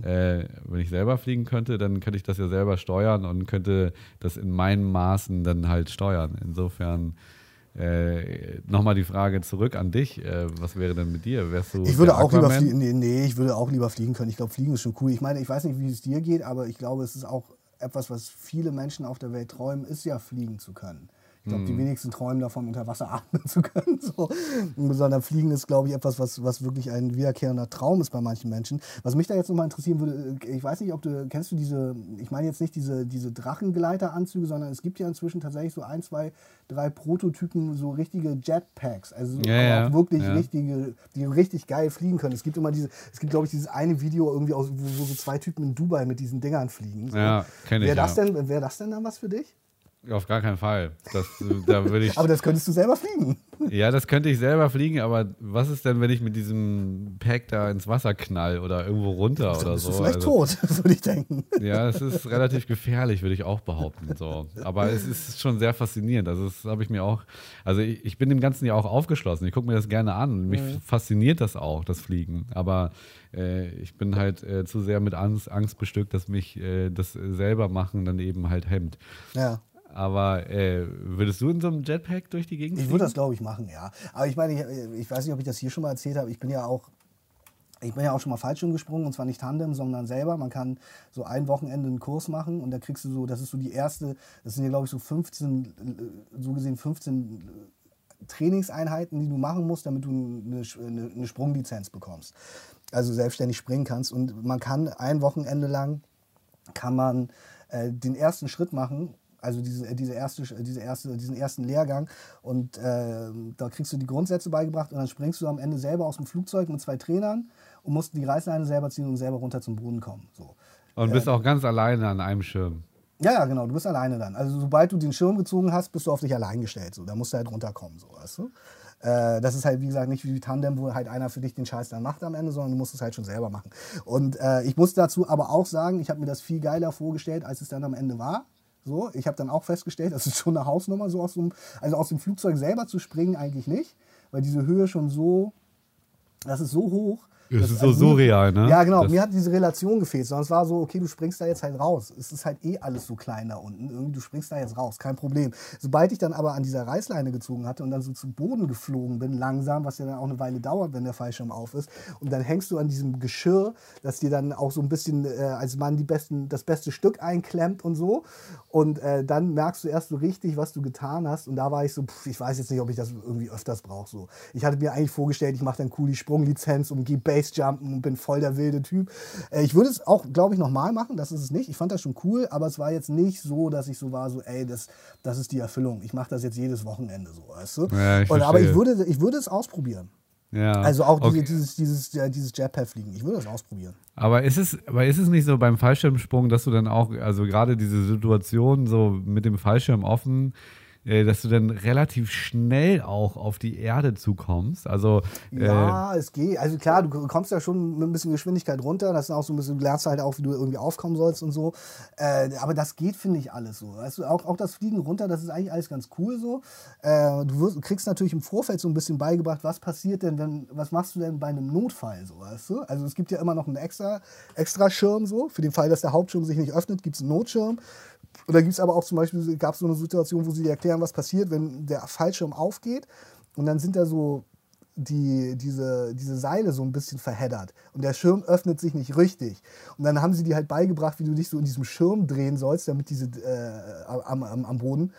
Äh, wenn ich selber fliegen könnte, dann könnte ich das ja selber steuern und könnte das in meinen Maßen dann halt steuern. Insofern äh, nochmal die Frage zurück an dich. Äh, was wäre denn mit dir? Wärst du Ich würde auch lieber fliegen. Nee, nee, ich würde auch lieber fliegen können. Ich glaube, fliegen ist schon cool. Ich meine, ich weiß nicht, wie es dir geht, aber ich glaube, es ist auch etwas, was viele Menschen auf der Welt träumen, ist ja fliegen zu können. Ich glaube, die wenigsten träumen davon, unter Wasser atmen zu können. So. Sondern Fliegen ist, glaube ich, etwas, was, was wirklich ein wiederkehrender Traum ist bei manchen Menschen. Was mich da jetzt nochmal interessieren würde, äh, ich weiß nicht, ob du, kennst du diese, ich meine jetzt nicht diese, diese Drachengleiteranzüge, sondern es gibt ja inzwischen tatsächlich so ein, zwei, drei Prototypen, so richtige Jetpacks. Also so, Ja, auch wirklich ja. richtige, die richtig geil fliegen können. Es gibt immer diese, es gibt, glaube ich, dieses eine Video irgendwie, aus, wo, wo so zwei Typen in Dubai mit diesen Dingern fliegen. So. Ja, kenn ich, Wäre das, denn- wär das denn dann was für dich? Auf gar keinen Fall. Das, da würde ich, Aber das könntest du selber fliegen. ja, das könnte ich selber fliegen, aber was ist denn, wenn ich mit diesem Pack da ins Wasser knall oder irgendwo runter Dann oder bist so? du vielleicht Also, tot, würde ich denken. Ja, es ist relativ gefährlich, würde ich auch behaupten. So. Aber es ist schon sehr faszinierend. Also, das habe ich mir auch, also ich, ich bin dem Ganzen ja auch aufgeschlossen. Ich gucke mir das gerne an. Mich fasziniert das auch, das Fliegen. Aber äh, ich bin halt äh, zu sehr mit Angst, Angst bestückt, dass mich äh, das selber machen dann eben halt hemmt. Ja. Aber äh, würdest du in so einem Jetpack durch die Gegend Ich fliegen? würde das, glaube ich, machen, ja. Aber ich meine, ich, ich weiß nicht, ob ich das hier schon mal erzählt habe. Ich bin ja auch, ich bin ja auch schon mal Fallschirm gesprungen und zwar nicht Tandem, sondern selber. Man kann so ein Wochenende einen Kurs machen und da kriegst du so, das ist so die erste, das sind ja, glaube ich, so 15, äh, so gesehen 15 Trainingseinheiten, die du machen musst, damit du eine, eine, eine Sprunglizenz bekommst. Also selbstständig springen kannst. Und man kann ein Wochenende lang kann man äh, den ersten Schritt machen, also diese, äh, diese erste, diese erste, diesen ersten Lehrgang. Und äh, da kriegst du die Grundsätze beigebracht und dann springst du am Ende selber aus dem Flugzeug mit zwei Trainern und musst die Reißleine selber ziehen und selber runter zum Boden kommen. So. Und bist auch ganz alleine an einem Schirm. Ja, ja, genau, du bist alleine dann. Also sobald du den Schirm gezogen hast, bist du auf dich allein gestellt. So. Da musst du halt runterkommen, so, weißt du? Äh, das ist halt, wie gesagt, nicht wie Tandem, wo halt einer für dich den Scheiß dann macht am Ende, sondern du musst es halt schon selber machen. Und äh, ich muss dazu aber auch sagen, ich habe mir das viel geiler vorgestellt, als es dann am Ende war. So, ich habe dann auch festgestellt, das ist schon eine Hausnummer, so aus dem, also aus dem Flugzeug selber zu springen eigentlich nicht, weil diese Höhe schon so, das ist so hoch, Das, das ist so surreal, ne? Ja, genau. Das mir hat diese Relation gefehlt. Sondern es war so, okay, du springst da jetzt halt raus. Es ist halt eh alles so klein da unten. Irgendwie, du springst da jetzt raus, kein Problem. Sobald ich dann aber an dieser Reißleine gezogen hatte und dann so zu Boden geflogen bin, langsam, was ja dann auch eine Weile dauert, wenn der Fallschirm auf ist, und dann hängst du an diesem Geschirr, das dir dann auch so ein bisschen äh, als Mann die besten, das beste Stück einklemmt und so. Und äh, dann merkst du erst so richtig, was du getan hast. Und da war ich so, pff, ich weiß jetzt nicht, ob ich das irgendwie öfters brauche. So. Ich hatte mir eigentlich vorgestellt, ich mache dann cool die Sprunglizenz und gehe Basejumpen und bin voll der wilde Typ. Äh, ich würde es auch, glaube ich, nochmal machen, das ist es nicht. Ich fand das schon cool, aber es war jetzt nicht so, dass ich so war, so, ey, das, das ist die Erfüllung. Ich mache das jetzt jedes Wochenende so, weißt du? Ja, ich und, aber ich würde, ich würde es ausprobieren. Ja. Also auch Okay. diese, dieses, dieses, ja, dieses Jetpack-Fliegen. Ich würde das ausprobieren. Aber ist es, aber ist es nicht so beim Fallschirmsprung, dass du dann auch, also gerade diese Situation so mit dem Fallschirm offen, äh, dass du dann relativ schnell auch auf die Erde zukommst? Also äh, Ja, es geht. Also klar, du kommst ja schon mit ein bisschen Geschwindigkeit runter. Das ist auch so ein bisschen, du lernst halt auch, wie du irgendwie aufkommen sollst und so. Äh, aber das geht, finde ich, alles so. Du, auch, auch das Fliegen runter, das ist eigentlich alles ganz cool so. Äh, du wirst, kriegst natürlich im Vorfeld so ein bisschen beigebracht, was passiert denn, wenn, was machst du denn bei einem Notfall so, weißt du? Also es gibt ja immer noch einen extra, extra Schirm so. Für den Fall, dass der Hauptschirm sich nicht öffnet, gibt es einen Notschirm. Und da gibt es aber auch zum Beispiel, gab es so eine Situation, wo sie dir erklären, was passiert, wenn der Fallschirm aufgeht und dann sind da so die, diese, diese Seile so ein bisschen verheddert und der Schirm öffnet sich nicht richtig. Und dann haben sie dir halt beigebracht, wie du dich so in diesem Schirm drehen sollst, damit diese äh, am, am, am Boden,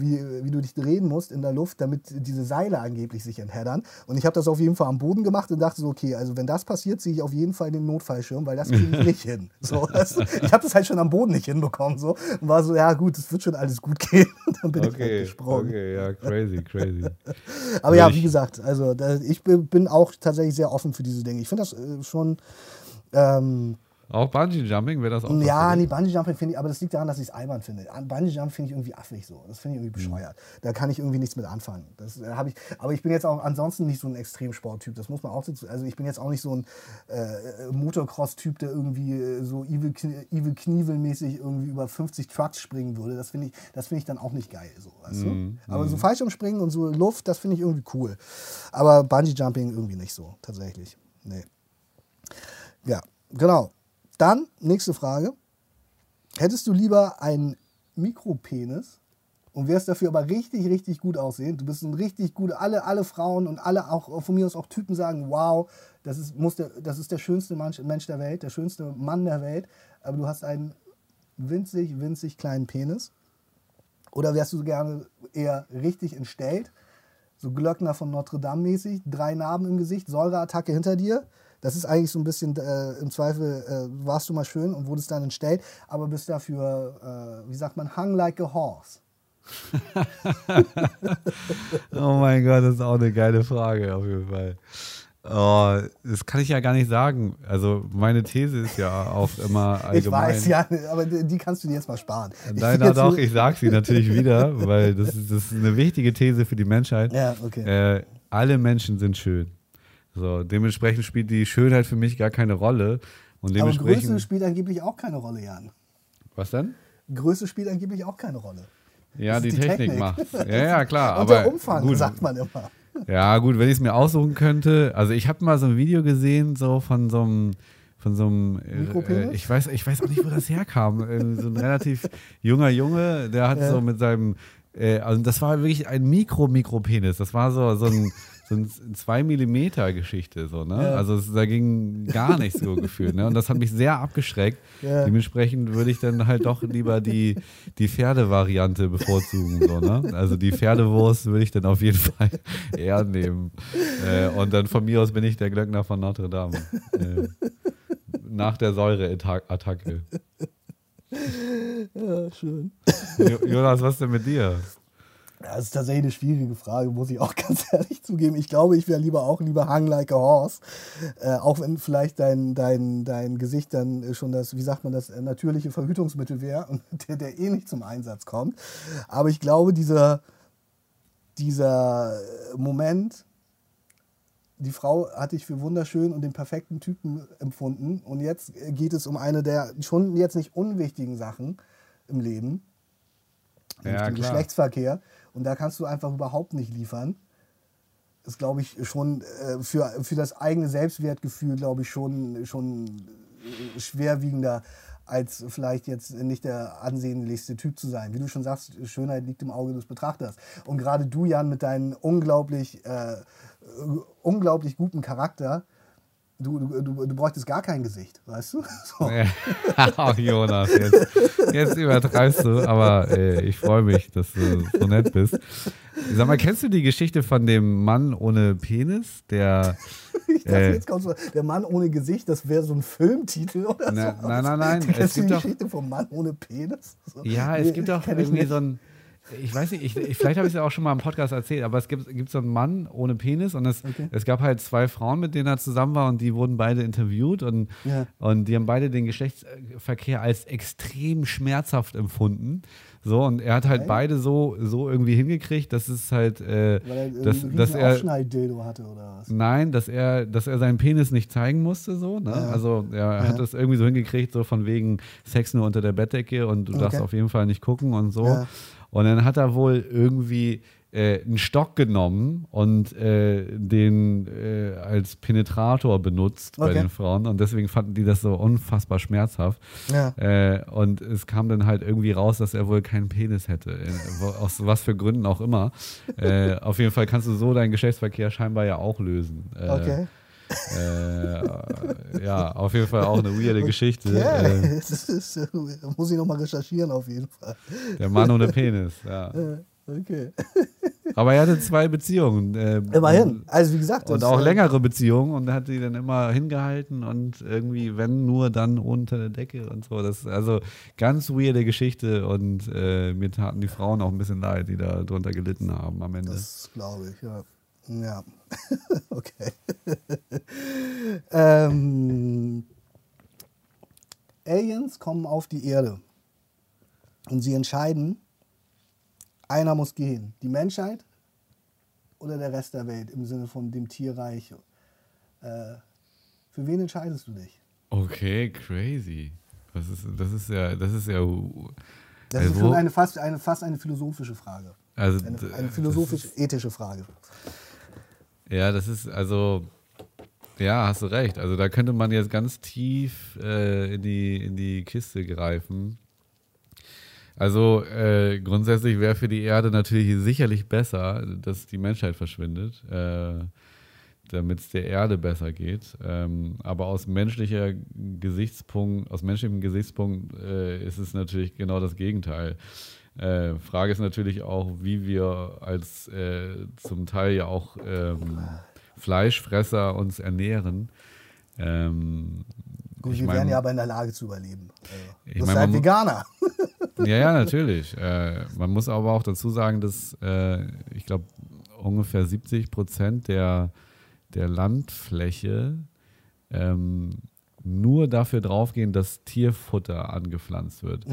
wie, wie du dich drehen musst in der Luft, damit diese Seile angeblich sich entheddern. Und ich habe das auf jeden Fall am Boden gemacht und dachte so, okay, also wenn das passiert, ziehe ich auf jeden Fall den Notfallschirm, weil das kriege ich nicht hin. So, das, ich habe das halt schon am Boden nicht hinbekommen so und war so, ja gut, es wird schon alles gut gehen. Und dann bin ich halt okay, gesprungen. okay, ja, crazy, crazy. Aber ja, ich- wie gesagt, also ich bin, bin auch tatsächlich sehr offen für diese Dinge. Ich finde das äh, schon. Ähm, Auch Bungee Jumping wäre das auch. ja, nee? Bungee Jumping finde ich, aber das liegt daran, dass ich es albern finde. Bungee Jumping finde ich irgendwie affig so. Das finde ich irgendwie bescheuert. Da kann ich irgendwie nichts mit anfangen. Das äh, habe ich. Aber ich bin jetzt auch ansonsten nicht so ein Extremsporttyp. Das muss man auch dazu. Also ich bin jetzt auch nicht so ein äh, Motocross-Typ, der irgendwie äh, so Evil, Knie- Evil Knievel-mäßig irgendwie über 50 Trucks springen würde. Das finde ich, das finde ich dann auch nicht geil. So, weißt du? Aber so Fallschirmspringen und so Luft, das finde ich irgendwie cool. Aber Bungee Jumping irgendwie nicht so, tatsächlich. Nee. Ja, genau. Dann, nächste Frage. Hättest du lieber einen Mikropenis und wärst dafür aber richtig, richtig gut aussehen? Du bist ein richtig gut, alle, alle Frauen und alle auch von mir aus auch Typen sagen, wow, das ist, muss der, das ist der schönste Mensch, Mensch der Welt, der schönste Mann der Welt, aber du hast einen winzig, winzig kleinen Penis. Oder wärst du gerne eher richtig entstellt, so Glöckner von Notre Dame mäßig, drei Narben im Gesicht, Säureattacke hinter dir. Das ist eigentlich so ein bisschen, äh, im Zweifel äh, warst du mal schön und wurdest dann entstellt, aber bist dafür, äh, wie sagt man, hung like a horse. Oh mein Gott, das ist auch eine geile Frage auf jeden Fall. Oh, das kann ich ja gar nicht sagen. Also meine These ist ja auch immer allgemein. Ich weiß, ja, aber die kannst du dir jetzt mal sparen. Nein, na doch, ich sag sie natürlich wieder, weil das ist, das ist eine wichtige These für die Menschheit. Ja, okay. Äh, alle Menschen sind schön. So, dementsprechend spielt die Schönheit für mich gar keine Rolle. Und aber Größe dementsprechend. spielt angeblich auch keine Rolle, Jan. was denn? Größe spielt angeblich auch keine Rolle. Ja, die, die Technik, Technik. macht. Ja, ja, klar. Und aber der Umfang, gut, sagt man immer. Ja, gut, wenn ich es mir aussuchen könnte. Also ich habe mal so ein Video gesehen, so von so einem von so einem, äh, Mikropenis? äh, ich weiß, ich weiß auch nicht, wo das herkam. Äh, so ein relativ junger Junge, der hat Ja. so mit seinem, äh, also das war wirklich ein Mikro-Mikropenis. Das war so, so ein, so ein 2 Millimeter Geschichte, so, ne? Ja. Also es, da ging gar nichts so gefühlt, ne? Und das hat mich sehr abgeschreckt. Ja. Dementsprechend würde ich dann halt doch lieber die, die Pferdevariante bevorzugen, so, ne? Also die Pferdewurst würde ich dann auf jeden Fall eher nehmen. Äh, und dann von mir aus bin ich der Glöckner von Notre Dame. Äh, nach der Säureattacke. Ja, schön. Jo- Jonas, was denn mit dir? Das ist tatsächlich eine schwierige Frage, muss ich auch ganz ehrlich zugeben. Ich glaube, ich wäre lieber auch lieber hung like a horse. Äh, auch wenn vielleicht dein, dein, dein Gesicht dann schon das, wie sagt man das, äh, natürliche Verhütungsmittel wäre und der, der eh nicht zum Einsatz kommt. Aber ich glaube, dieser, dieser Moment, die Frau hatte ich für wunderschön und den perfekten Typen empfunden. Und jetzt geht es um eine der schon jetzt nicht unwichtigen Sachen im Leben. nämlich Ja. Geschlechtsverkehr. Und da kannst du einfach überhaupt nicht liefern. ist, glaube ich, schon äh, für, für das eigene Selbstwertgefühl, glaube ich, schon, schon äh, schwerwiegender als vielleicht jetzt nicht der ansehnlichste Typ zu sein. Wie du schon sagst, Schönheit liegt im Auge des Betrachters. Und gerade du, Jan, mit deinem unglaublich, äh, unglaublich guten Charakter, du, du, du, du bräuchtest gar kein Gesicht, weißt du? So. Ach, Jonas, jetzt, jetzt übertreibst du, aber äh, ich freue mich, dass du so nett bist. Sag mal, kennst du die Geschichte von dem Mann ohne Penis, der Ich dachte, äh, jetzt kommst du, der Mann ohne Gesicht, das wäre so ein Filmtitel oder na, so. Nein, nein, nein. Kennst Es du die gibt doch, Geschichte vom Mann ohne Penis? So. ja, es Nee, gibt doch irgendwie so ein. Ich weiß nicht, ich, ich, vielleicht habe ich es ja auch schon mal im Podcast erzählt, aber es gibt, gibt so einen Mann ohne Penis und es, Okay. es gab halt zwei Frauen, mit denen er zusammen war und die wurden beide interviewt und, Ja. und die haben beide den Geschlechtsverkehr als extrem schmerzhaft empfunden. So, und er hat halt Okay. beide so, so irgendwie hingekriegt, dass es halt, äh, Weil er dass, dass er, Aufschneiddildo hatte oder was? Nein, dass er, dass er seinen Penis nicht zeigen musste, so. Ne? Ja. Also er Ja. hat das irgendwie so hingekriegt, so von wegen Sex nur unter der Bettdecke und du darfst Okay. auf jeden Fall nicht gucken und so. Ja. Und dann hat er wohl irgendwie äh, einen Stock genommen und äh, den äh, als Penetrator benutzt bei Okay. den Frauen und deswegen fanden die das so unfassbar schmerzhaft. Ja. Äh, und es kam dann halt irgendwie raus, dass er wohl keinen Penis hätte. Aus was für Gründen auch immer. Äh, auf jeden Fall kannst du so deinen Geschlechtsverkehr scheinbar ja auch lösen. Äh, Okay. Äh, ja, auf jeden Fall auch eine weirde Geschichte. Okay. Das ist, äh, muss ich nochmal recherchieren auf jeden Fall. der Mann ohne Penis, ja. Okay. Aber er hatte zwei Beziehungen. Äh, Immerhin. Also wie gesagt. Und auch äh, längere Beziehungen und hat die dann immer hingehalten und irgendwie, wenn nur, dann unter der Decke und so. Das ist also ganz weirde Geschichte und äh, mir taten die Frauen auch ein bisschen leid, die da drunter gelitten haben am Ende. Das glaube ich, ja. Ja. okay. ähm, Aliens kommen auf die Erde und sie entscheiden, einer muss gehen. Die Menschheit oder der Rest der Welt im Sinne von dem Tierreich. Äh, für wen entscheidest du dich? Okay, crazy. Das ist, das ist ja, das ist ja. Das Also ist eine, fast, eine, fast eine philosophische Frage. Also, Eine, eine philosophisch-ethische Frage. Ja, das ist also. Ja, hast du recht. Also da könnte man jetzt ganz tief äh, in, die, in die Kiste greifen. Also äh, grundsätzlich wäre für die Erde natürlich sicherlich besser, dass die Menschheit verschwindet, äh, damit es der Erde besser geht. Ähm, aber aus menschlicher Gesichtspunkt, aus menschlichem Gesichtspunkt äh, ist es natürlich genau das Gegenteil. Äh, Frage ist natürlich auch, wie wir als äh, zum Teil ja auch ähm, Fleischfresser uns ernähren. Ähm, Gut, ich wir mein- wären ja aber in der Lage zu überleben. Also, bist mein, halt Veganer. ja, ja, natürlich. Äh, man muss aber auch dazu sagen, dass äh, ich glaube, ungefähr 70 Prozent der, der Landfläche ähm, nur dafür draufgehen, dass Tierfutter angepflanzt wird.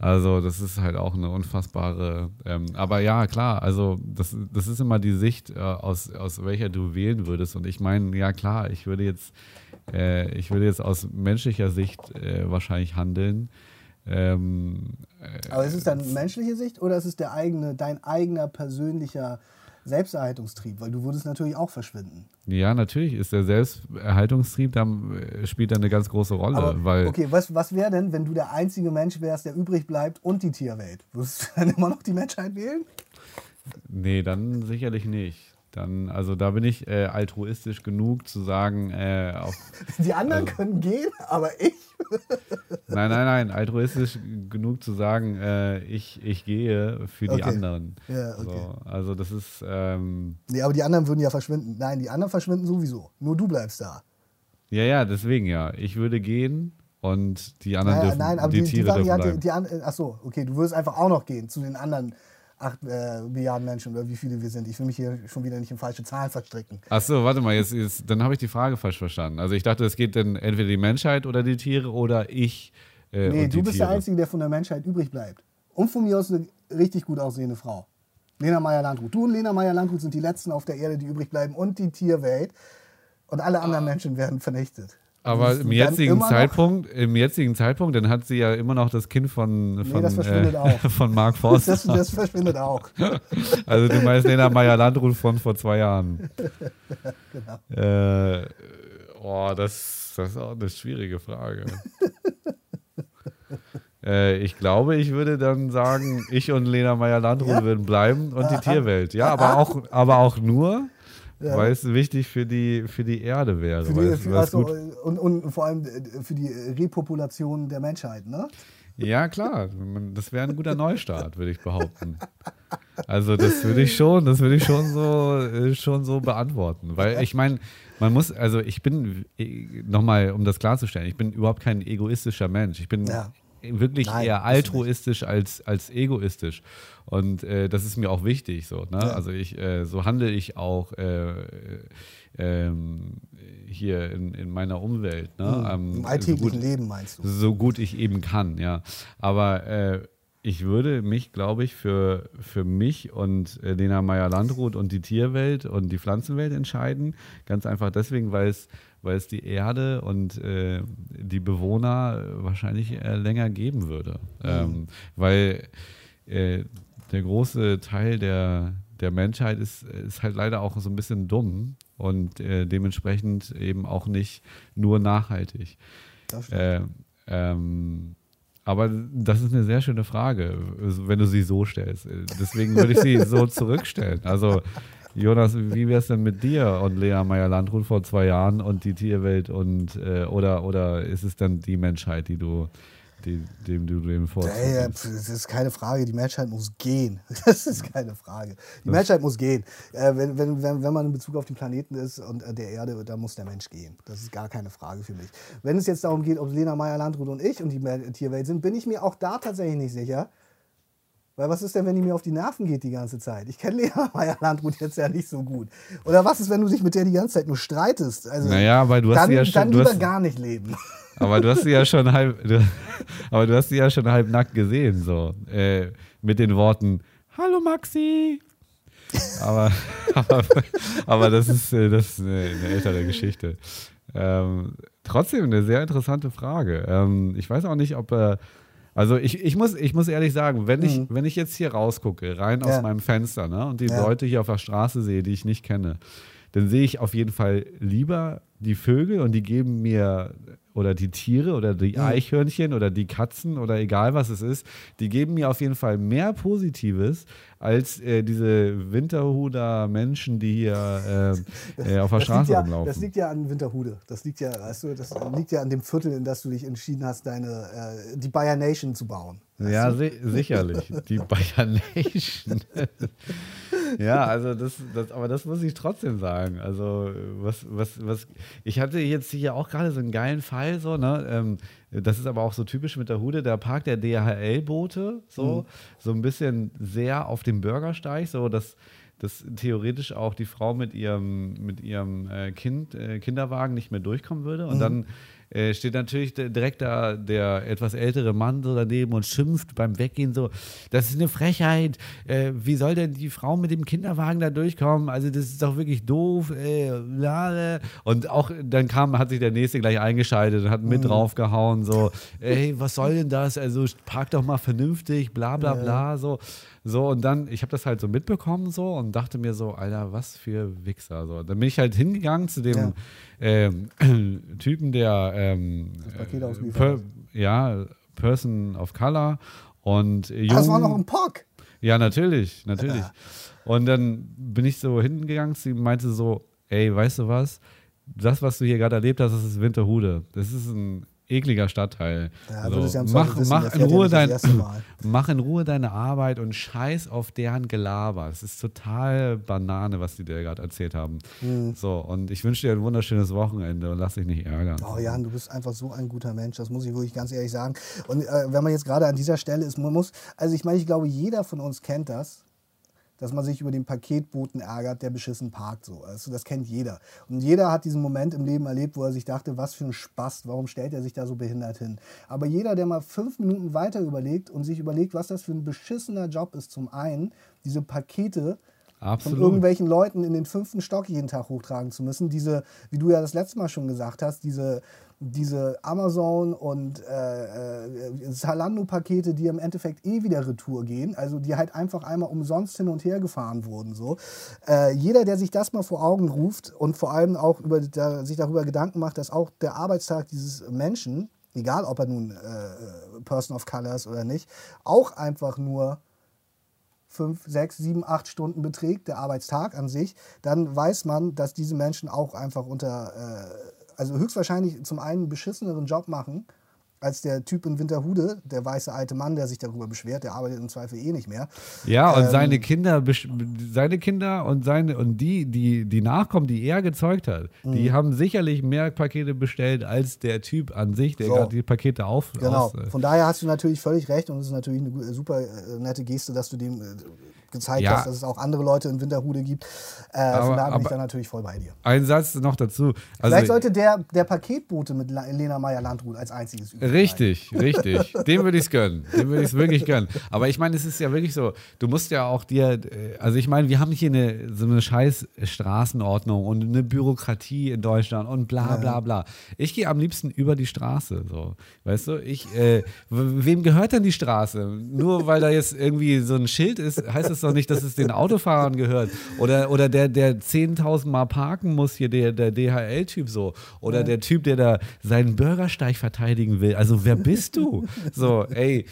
Also das ist halt auch eine unfassbare, ähm, aber ja, klar, also das, das ist immer die Sicht, äh, aus, aus welcher du wählen würdest. Und ich meine, ja klar, ich würde jetzt, äh, ich würde jetzt aus menschlicher Sicht äh, wahrscheinlich handeln. Ähm, Aber ist es dann menschliche Sicht oder ist es der eigene, dein eigener persönlicher Selbsterhaltungstrieb? Weil du würdest natürlich auch verschwinden. ja, natürlich ist der Selbsterhaltungstrieb, da äh, spielt da eine ganz große Rolle, Aber weil okay, was, was wäre denn, wenn du der einzige Mensch wärst, der übrig bleibt und die Tierwelt? Würdest du dann immer noch die Menschheit wählen? Nee, dann sicherlich nicht. Dann, also da bin ich äh, altruistisch genug zu sagen, äh, auf, Die anderen können gehen, aber ich. nein, nein, nein, altruistisch genug zu sagen, äh, ich, ich gehe für die Okay. anderen. Ja, okay. so, also das ist, ähm, Nee, aber die anderen würden ja verschwinden. Nein, die anderen verschwinden sowieso. Nur du bleibst da. ja, ja, deswegen ja. Ich würde gehen und die anderen Naja, dürfen, nein, aber die, die, die Tiere dürfen Variante, bleiben. die äh, ach so, okay, du würdest einfach auch noch gehen zu den anderen acht äh, Milliarden Menschen oder wie viele wir sind. Ich will mich hier schon wieder nicht in falsche Zahlen verstricken. Ach so, warte mal, jetzt, jetzt dann habe ich die Frage falsch verstanden. Also ich dachte, es geht dann entweder die Menschheit oder die Tiere oder ich äh, Nee, und du bist Tiere. der Einzige, der von der Menschheit übrig bleibt. Und von mir aus eine richtig gut aussehende Frau. Lena Meyer-Landrut. Du und Lena Meyer-Landrut sind die Letzten auf der Erde, die übrig bleiben und die Tierwelt. Und alle anderen Menschen werden vernichtet. Aber im jetzigen Zeitpunkt, im jetzigen Zeitpunkt, dann hat sie ja immer noch das Kind von, von, verschwindet äh, von Mark Forster. Das, das verschwindet auch. Also du meinst Lena Meyer-Landrut von vor zwei Jahren. Genau. Äh, oh, das, das ist auch eine schwierige Frage. äh, ich glaube, ich würde dann sagen, ich und Lena Meyer-Landrut Ja? würden bleiben und die Tierwelt. Ja, aber auch, aber auch nur, Ja. weil es wichtig für die, für die Erde wäre. Weil die, es- für, weil also, und, und vor allem äh, für die Repopulation der Menschheit, ne? Ja, klar. Das wäre ein guter Neustart, würde ich behaupten. Also das würde ich schon, das würde ich schon so, äh, schon so beantworten. Weil ich meine, man muss, also ich bin, nochmal, um das klarzustellen, ich bin überhaupt kein egoistischer Mensch. Ich bin Ja. wirklich Nein, eher altruistisch als, als egoistisch. Und äh, das ist mir auch wichtig so. Ne? Ja. Also ich, äh, so handle ich auch äh, ähm, hier in, in meiner Umwelt. Ne? Ähm, Im so alltäglichen gut- Leben meinst du? so gut ich eben kann, ja. Aber äh, ich würde mich, glaube ich, für, für mich und äh, Lena Meyer-Landrut und die Tierwelt und die Pflanzenwelt entscheiden. Ganz einfach deswegen, weil es, weil es die Erde und äh, die Bewohner wahrscheinlich äh, länger geben würde. Ähm, weil äh, der große Teil der, der Menschheit ist, ist halt leider auch so ein bisschen dumm und äh, dementsprechend eben auch nicht nur nachhaltig. Das. Äh, ähm, aber das ist eine sehr schöne Frage, wenn du sie so stellst. Deswegen würde ich sie so zurückstellen. Also, Jonas, wie wäre es denn mit dir und Lea Meyer-Landrut vor zwei Jahren und die Tierwelt und äh, oder, oder ist es dann die Menschheit, die du, die, dem du dem vorziehst? pf, das ist keine Frage, die Menschheit muss gehen. Das ist keine Frage. Die Menschheit muss gehen. Äh, wenn, wenn, wenn, wenn man in Bezug auf den Planeten ist und äh, der Erde, da muss der Mensch gehen. Das ist gar keine Frage für mich. Wenn es jetzt darum geht, ob Lena Meyer-Landrut und ich und die Tierwelt sind, bin ich mir auch da tatsächlich nicht sicher. Weil was ist denn, wenn die mir auf die Nerven geht die ganze Zeit? Ich kenne Lena Meyer-Landrut jetzt ja nicht so gut. Oder was ist, wenn du dich mit der die ganze Zeit nur streitest? Also, Naja, weil du hast dann, sie ja schon- dann du lieber hast- gar nicht leben. Aber du hast sie ja schon halb, du, aber du hast sie ja schon halb nackt gesehen, so äh, mit den Worten Hallo Maxi. Aber, aber, aber das ist, äh, das ist eine, eine ältere Geschichte. Ähm, trotzdem eine sehr interessante Frage. Ähm, ich weiß auch nicht, ob äh, also ich, ich, muss, ich muss ehrlich sagen, wenn ich, wenn ich jetzt hier rausgucke, rein aus Mhm. Ja. meinem Fenster, ne, und die Ja. Leute hier auf der Straße sehe, die ich nicht kenne, dann sehe ich auf jeden Fall lieber die Vögel und die geben mir oder die Tiere oder die Mhm. Eichhörnchen oder die Katzen oder egal was es ist, die geben mir auf jeden Fall mehr Positives als äh, diese Winterhuder Menschen, die hier äh, äh, auf der Das Straße ja, rumlaufen. das liegt ja an Winterhude. Das liegt ja, weißt du, das liegt ja an dem Viertel, in das du dich entschieden hast, deine, äh, die Bayer Nation zu bauen. Ja, si sicherlich. Die Bayern Nation. ja, also das, das, aber das muss ich trotzdem sagen. Also, was, was, was, ich hatte jetzt hier auch gerade so einen geilen Fall, so, ne? Ähm, das ist aber auch so typisch mit der Hude, der Park der DHL-Boote, so, so ein bisschen sehr auf dem Bürgersteig, so dass dass theoretisch auch die Frau mit ihrem, mit ihrem äh, Kind, äh, Kinderwagen nicht mehr durchkommen würde. Und dann äh, steht natürlich direkt da der etwas ältere Mann so daneben und schimpft beim Weggehen so, das ist eine Frechheit, äh, wie soll denn die Frau mit dem Kinderwagen da durchkommen? Also das ist doch wirklich doof. Äh, und auch dann kam, hat sich der Nächste gleich eingeschaltet und hat mit draufgehauen, so, ey, was soll denn das? Also park doch mal vernünftig, bla bla bla, so. So, und dann, ich habe das halt so mitbekommen so und dachte mir so, Alter, was für Wichser. So. Dann bin ich halt hingegangen zu dem Ja. Ähm, Typen, der ähm, äh, per, ja, Person of Color und äh, Ah, das war jung- noch ein Pock. ja, natürlich, natürlich. Und dann bin ich so hingegangen, sie meinte so, ey, weißt du was? Das, was du hier gerade erlebt hast, das ist Winterhude. Das ist ein ekliger Stadtteil. Ja, so, würdest ja im mach wissen, mach, in Ruhe das dein, mach in Ruhe deine Arbeit und scheiß auf deren Gelaber. Es ist total Banane, was die dir gerade erzählt haben. Hm. So, und ich wünsche dir ein wunderschönes Wochenende und lass dich nicht ärgern. Oh Jan, du bist einfach so ein guter Mensch, das muss ich wirklich ganz ehrlich sagen. Und äh, wenn man jetzt gerade an dieser Stelle ist, man muss, also ich meine, ich glaube, jeder von uns kennt das, dass man sich über den Paketboten ärgert, der beschissen parkt. So. Also das kennt jeder. Und jeder hat diesen Moment im Leben erlebt, wo er sich dachte, was für ein Spast, warum stellt er sich da so behindert hin? Aber jeder, der mal fünf Minuten weiter überlegt und sich überlegt, was das für ein beschissener Job ist, zum einen, diese Pakete Absolut. Von irgendwelchen Leuten in den fünften Stock jeden Tag hochtragen zu müssen. Diese, wie du ja das letzte Mal schon gesagt hast, diese, diese Amazon- und äh, äh, Zalando-Pakete, die im Endeffekt eh wieder Retour gehen, also die halt einfach einmal umsonst hin und her gefahren wurden. So. Äh, jeder, der sich das mal vor Augen ruft und vor allem auch über, da, sich darüber Gedanken macht, dass auch der Arbeitstag dieses Menschen, egal ob er nun äh, Person of Color ist oder nicht, auch einfach nur fünf, sechs, sieben, acht Stunden beträgt, der Arbeitstag an sich, dann weiß man, dass diese Menschen auch einfach unter, äh, also höchstwahrscheinlich zum einen einen beschisseneren Job machen, als der Typ in Winterhude, der weiße alte Mann, der sich darüber beschwert, der arbeitet im Zweifel eh nicht mehr. Ja, und Ähm, seine Kinder, seine Kinder und seine und die, die, die Nachkommen, die er gezeugt hat, Mhm. die haben sicherlich mehr Pakete bestellt als der Typ an sich, der So. gerade die Pakete auf. Genau. aus, äh, Von daher hast du natürlich völlig recht und es ist natürlich eine super äh, nette Geste, dass du dem äh, gezeigt Ja. hast, dass es auch andere Leute in Winterhude gibt. Äh, Aber- von daher bin ich da natürlich voll bei dir. Ein Satz noch dazu. Also, Vielleicht sollte der, der Paketbote mit Lena Meyer-Landrut als einziges übrig bleiben. Richtig, richtig. Dem würde ich es gönnen. Dem würde ich es wirklich gönnen. Aber ich meine, es ist ja wirklich so, du musst ja auch dir, äh, also ich meine, wir haben hier eine, so eine scheiß Straßenordnung und eine Bürokratie in Deutschland und bla bla bla. Ich gehe am liebsten über die Straße, so. Weißt du, ich, äh, wem gehört denn die Straße? Nur weil da jetzt irgendwie so ein Schild ist, heißt es doch nicht, dass es den Autofahrern gehört. Oder, oder der, der 10.000 Mal parken muss hier, der, der DHL-Typ so. Oder der Typ, der da seinen Bürgersteig verteidigen will. Also wer bist du? So, ey,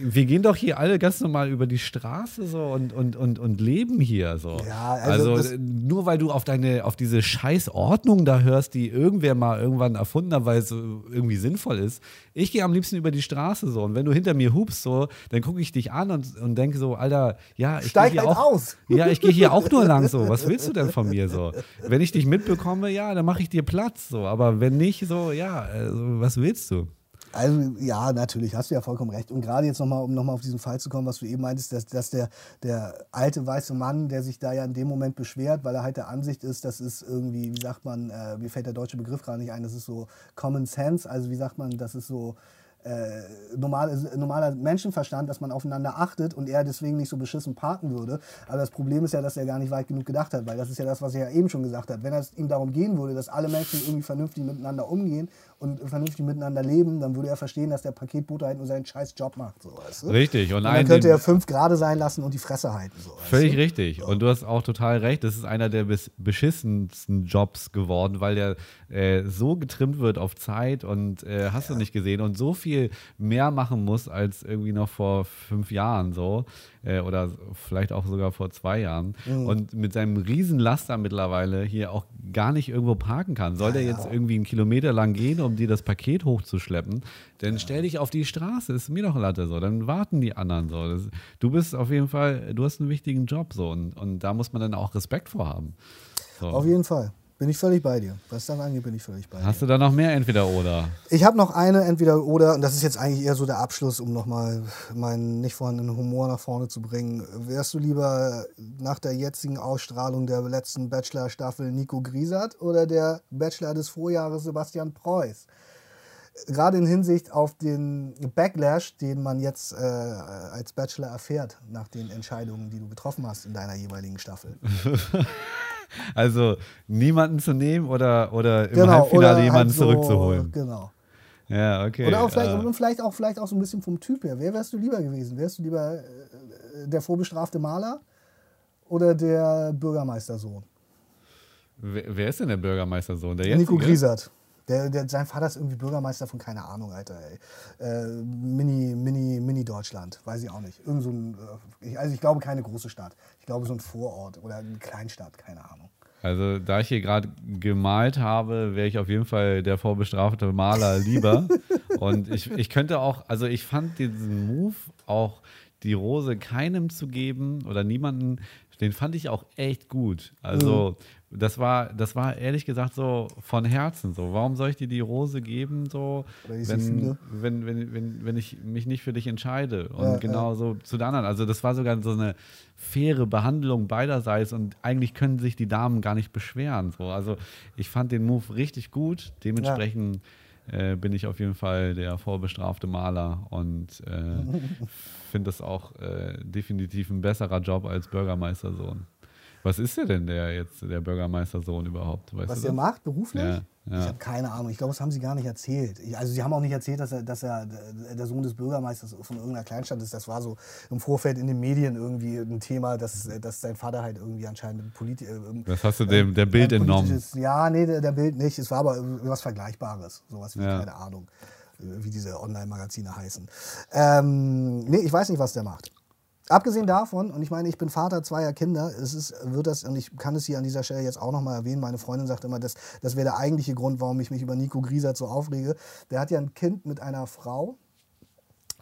wir gehen doch hier alle ganz normal über die Straße so und, und, und, und leben hier so. Ja, also also nur weil du auf deine, auf diese scheiß Ordnung da hörst, die irgendwer mal irgendwann erfunden hat, weil es irgendwie sinnvoll ist. Ich gehe am liebsten über die Straße so und wenn du hinter mir hupst so, dann gucke ich dich an und, und denke so, Alter, ja, ich Steig halt auch, aus. Ja, ich gehe hier auch nur lang so. Was willst du denn von mir so? Wenn ich dich mitbekomme, ja, dann mache ich dir Platz so, aber wenn nicht so, ja, also, was willst du? Also ja, natürlich, hast du ja vollkommen recht. Und gerade jetzt nochmal, um nochmal auf diesen Fall zu kommen, was du eben meintest, dass, dass der, der alte weiße Mann, der sich da ja in dem Moment beschwert, weil er halt der Ansicht ist, das ist irgendwie, wie sagt man, äh, mir fällt der deutsche Begriff gerade nicht ein, das ist so Common Sense, also wie sagt man, das ist so äh, normal, normaler Menschenverstand, dass man aufeinander achtet und er deswegen nicht so beschissen parken würde. Aber das Problem ist ja, dass er gar nicht weit genug gedacht hat, weil das ist ja das, was er ja eben schon gesagt hat. Wenn es ihm darum gehen würde, dass alle Menschen irgendwie vernünftig miteinander umgehen und vernünftig miteinander leben, dann würde er verstehen, dass der Paketbote halt nur seinen scheiß Job macht. So, weißt du? Richtig. Und, Und dann könnte er fünf Grade sein lassen und die Fresse halten. So, weißt Völlig du? richtig. Und du hast auch total recht. Das ist einer der beschissensten Jobs geworden, weil der äh, so getrimmt wird auf Zeit und äh, hast du nicht gesehen und so viel mehr machen muss als irgendwie noch vor fünf Jahren so äh, oder vielleicht auch sogar vor zwei Jahren Mhm. und mit seinem Riesenlaster mittlerweile hier auch gar nicht irgendwo parken kann. Soll der jetzt irgendwie einen Kilometer lang gehen, um dir das Paket hochzuschleppen, dann stell dich auf die Straße, ist mir doch Latte so, dann warten die anderen so. Das, du bist auf jeden Fall, du hast einen wichtigen Job so und, und da muss man dann auch Respekt vor haben. So. Auf jeden Fall. Bin ich völlig bei dir. Was das angeht, bin ich völlig bei dir. Hast du da noch mehr entweder oder? Ich habe noch eine entweder oder, und das ist jetzt eigentlich eher so der Abschluss, um nochmal meinen nicht vorhandenen Humor nach vorne zu bringen. Wärst du lieber nach der jetzigen Ausstrahlung der letzten Bachelor-Staffel Nico Griesert oder der Bachelor des Vorjahres Sebastian Preuß? Gerade in Hinsicht auf den Backlash, den man jetzt äh, als Bachelor erfährt nach den Entscheidungen, die du getroffen hast in deiner jeweiligen Staffel. Also niemanden zu nehmen oder, oder im Genau, Halbfinale oder jemanden halt so, zurückzuholen. Genau. Ja, okay. Oder auch vielleicht, äh, und vielleicht, auch, vielleicht auch so ein bisschen vom Typ her. Wer wärst du lieber gewesen? Wärst du lieber äh, der vorbestrafte Maler oder der Bürgermeistersohn? wer, wer ist denn der Bürgermeistersohn? Der Nico? Griesert. Der, der, sein Vater ist irgendwie Bürgermeister von keine Ahnung, Alter. Äh, Mini, Mini, Mini Deutschland, weiß ich auch nicht. Irgend so ein, äh, also ich glaube keine große Stadt. Ich glaube so ein Vorort oder eine Kleinstadt, keine Ahnung. Also, da ich hier gerade gemalt habe, wäre ich auf jeden Fall der vorbestrafte Maler lieber. Und ich, ich könnte auch, also ich fand diesen Move auch, die Rose keinem zu geben oder niemanden, den fand ich auch echt gut. Also, das war, das war ehrlich gesagt so von Herzen so. Warum soll ich dir die Rose geben, so, wenn, wenn, wenn, wenn, wenn ich mich nicht für dich entscheide? Und Ja, genau so zu den anderen. Also, das war sogar so eine faire Behandlung beiderseits und eigentlich können sich die Damen gar nicht beschweren. So. Also, ich fand den Move richtig gut. Dementsprechend äh, bin ich auf jeden Fall der vorbestrafte Maler und äh, finde das auch äh, definitiv ein besserer Job als Bürgermeistersohn. Was ist der denn, der jetzt, der Bürgermeistersohn überhaupt? Weißt Was der das? macht beruflich? Ja, ja. Ich habe keine Ahnung. Ich glaube, das haben sie gar nicht erzählt. Ich, also sie haben auch nicht erzählt, dass er, dass er der Sohn des Bürgermeisters von irgendeiner Kleinstadt ist. Das war so im Vorfeld in den Medien irgendwie ein Thema, dass, dass sein Vater halt irgendwie anscheinend Politi äh, Das hast du dem der Bild ein entnommen. Ja, nee, der, der Bild nicht. Es war aber was Vergleichbares. Sowas wie, Ja. keine Ahnung, äh, wie diese Online-Magazine heißen. Ähm, nee, ich weiß nicht, was der macht. Abgesehen davon, und ich meine, ich bin Vater zweier Kinder, es ist, wird das, und ich kann es hier an dieser Stelle jetzt auch nochmal erwähnen, meine Freundin sagt immer, das, das wäre der eigentliche Grund, warum ich mich über Nico Griesert so aufrege. Der hat ja ein Kind mit einer Frau,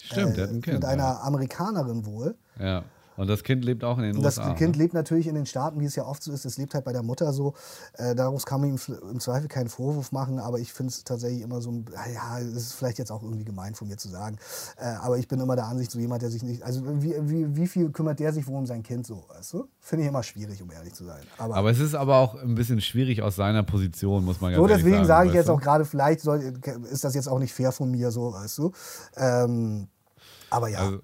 Stimmt, der hat äh, ein Kind. mit einer Amerikanerin wohl. ja. Und das Kind lebt auch in den das USA. Kind ne? lebt natürlich in den Staaten, wie es ja oft so ist. Es lebt halt bei der Mutter so. Äh, daraus kann man ihm im Zweifel keinen Vorwurf machen, aber ich finde es tatsächlich immer so, ein- ja, es ist vielleicht jetzt auch irgendwie gemein von mir zu sagen. Äh, aber ich bin immer der Ansicht, so jemand, der sich nicht, also wie, wie, wie viel kümmert der sich wohl um sein Kind so, weißt du? Finde ich immer schwierig, um ehrlich zu sein. Aber, Aber es ist aber auch ein bisschen schwierig aus seiner Position, muss man ganz so, ehrlich deswegen sagen. sage ich jetzt du? auch gerade, vielleicht soll, ist das jetzt auch nicht fair von mir, so, weißt du? Ähm, aber ja. Also,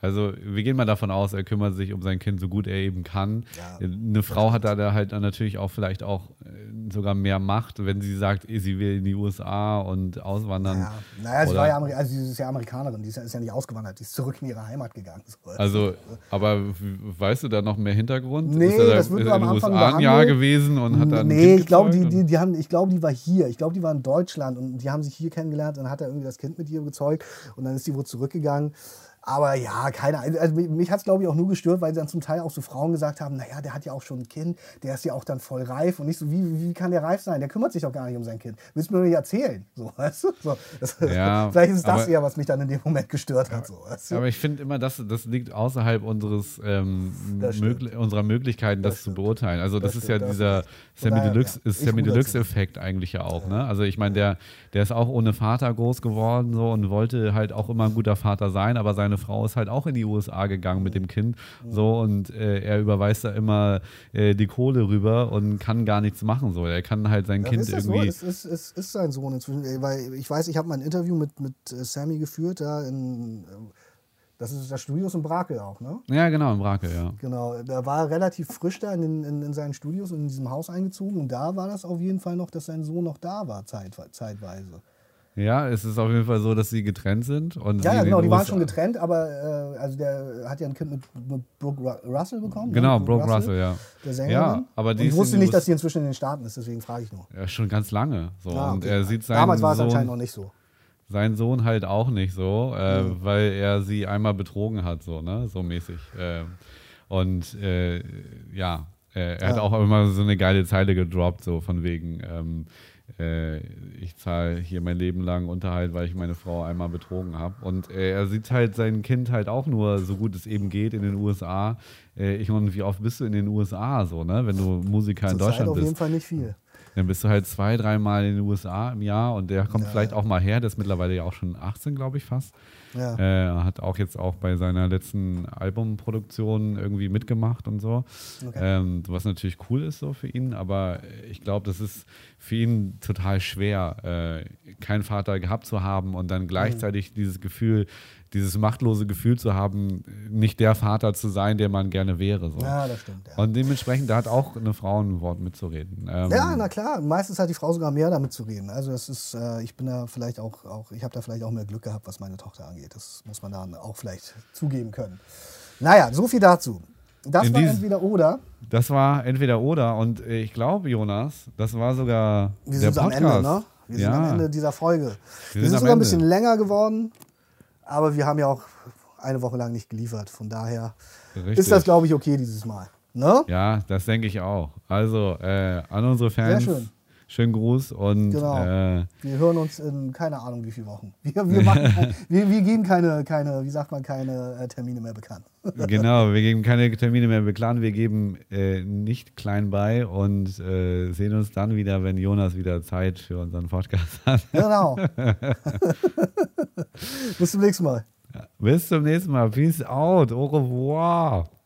also wir gehen mal davon aus, er kümmert sich um sein Kind so gut er eben kann. Ja. Eine Frau hat da halt dann natürlich auch vielleicht auch äh, sogar mehr Macht, wenn sie sagt, sie will in die USA und auswandern. Ja, naja, sie war ja, Ameri also sie ist ja Amerikanerin, die ist ja, ist ja nicht ausgewandert, die ist zurück in ihre Heimat gegangen. So. Also, aber w- weißt du da noch mehr Hintergrund? Nee, ist er da, das wird ist am in den Anfang USA ein Jahr gewesen und hat dann. nee, ich glaube, die, die, die haben, ich glaube, die war hier. Ich glaube, die war in Deutschland und die haben sich hier kennengelernt. Dann hat er irgendwie das Kind mit ihr gezeugt und dann ist sie wohl zurückgegangen. Aber ja, keine Ahnung. Also mich- hat es, glaube ich, auch nur gestört, weil dann zum Teil auch so Frauen gesagt haben, naja, der hat ja auch schon ein Kind, der ist ja auch dann voll reif. Und nicht so, wie, wie kann der reif sein? Der kümmert sich doch gar nicht um sein Kind. Willst du mir doch nicht erzählen? So, weißt du? So, das, Ja, vielleicht ist das aber- eher, was mich dann in dem Moment gestört hat. So, weißt du? Aber ich finde immer, das, das liegt außerhalb unseres, ähm, Das stimmt. mögli unserer Möglichkeiten, das, Das zu beurteilen. Also das, ist ja stimmt, das dieser. Sammy Deluxe, ja, Sammy eigentlich ja auch. Ne? Also ich meine, der, der ist auch ohne Vater groß geworden so und wollte halt auch immer ein guter Vater sein, aber seine Frau ist halt auch in die USA gegangen mit dem Kind so und äh, er überweist da immer äh, die Kohle rüber und kann gar nichts machen so. Er kann halt sein Ja, Kind ist irgendwie. so? Es ist, ist, ist sein Sohn inzwischen. Weil ich weiß, ich habe mal ein Interview mit, mit äh, Sammy geführt, da in. äh, Das ist das Studios in Brakel auch, ne? ja, genau, im Brakel, ja. Genau, da war er relativ frisch da in, den- in, in seinen Studios und in diesem Haus eingezogen. Und da war das auf jeden Fall noch, dass sein Sohn noch da war, zeit, zeitweise. Ja, es ist auf jeden Fall so, dass sie getrennt sind. Und Ja, sie ja, genau, die waren schon getrennt, aber äh, also der hat ja ein Kind mit, mit Brooke Ru- Russell bekommen. Genau, ne? Brooke Russell, ja. Der Sängerin. Ja, aber die und ich wusste nicht, dass US die inzwischen in den Staaten ist, deswegen frage ich nur. Ja, schon ganz lange. So. Ah, Und okay. er sieht seinen Damals war es Sohn, anscheinend noch nicht so. seinen Sohn halt auch nicht so, äh, Mhm. weil er sie einmal betrogen hat, so, ne? So mäßig. Ähm, und äh, ja, äh, er hat Ja. auch immer so eine geile Zeile gedroppt, so von wegen, ähm, äh, ich zahle hier mein Leben lang Unterhalt, weil ich meine Frau einmal betrogen habe. Und äh, er sieht halt sein Kind halt auch nur so gut es eben geht in den USA. Äh, ich meine, wie oft bist du in den USA so, ne? Wenn du Musiker in Zurzeit Deutschland auf bist. jeden Fall nicht viel. Dann bist du halt zwei, dreimal in den USA im Jahr und der kommt Ja, vielleicht auch mal her. Der ist mittlerweile ja auch schon 18, glaube ich, fast. Ja. Äh, hat auch jetzt auch bei seiner letzten Albumproduktion irgendwie mitgemacht und so. Okay. Ähm, was natürlich cool ist so für ihn, aber ich glaube, das ist für ihn total schwer, äh, keinen Vater gehabt zu haben und Mhm. dann gleichzeitig dieses Gefühl, dieses machtlose Gefühl zu haben, nicht der Vater zu sein, der man gerne wäre. So. ja, das stimmt. Ja. Und dementsprechend, da hat auch eine Frau ein Wort mitzureden. Ähm, Ja, na klar. Meistens hat die Frau sogar mehr damit zu reden. Also das ist, äh, ich bin da vielleicht auch, auch ich habe da vielleicht auch mehr Glück gehabt, was meine Tochter angeht. Das muss man dann auch vielleicht zugeben können. Naja, so viel dazu. Das In war dies- entweder oder. Das war entweder oder und äh, ich glaube, Jonas, das war sogar Wir der sind am Podcast. Ende, ne? Wir ja. sind am Ende dieser Folge. Wir, sind sind am sogar ein bisschen länger geworden, aber wir haben ja auch eine Woche lang nicht geliefert. Von daher Richtig. ist das, glaube ich, okay dieses Mal. Ne? Ja, das denke ich auch. Also äh, an unsere Fans, Sehr schön. Schönen Gruß und Genau. äh, Wir hören uns in keine Ahnung wie viele Wochen. Wir, wir, machen wir, wir geben keine, keine, wie sagt man, keine äh, Termine mehr bekannt. genau, wir geben keine Termine mehr beklagen, wir geben äh, nicht klein bei und äh, sehen uns dann wieder, wenn Jonas wieder Zeit für unseren Podcast hat. Genau. Bis zum nächsten Mal. Bis zum nächsten Mal. Peace out. Au revoir.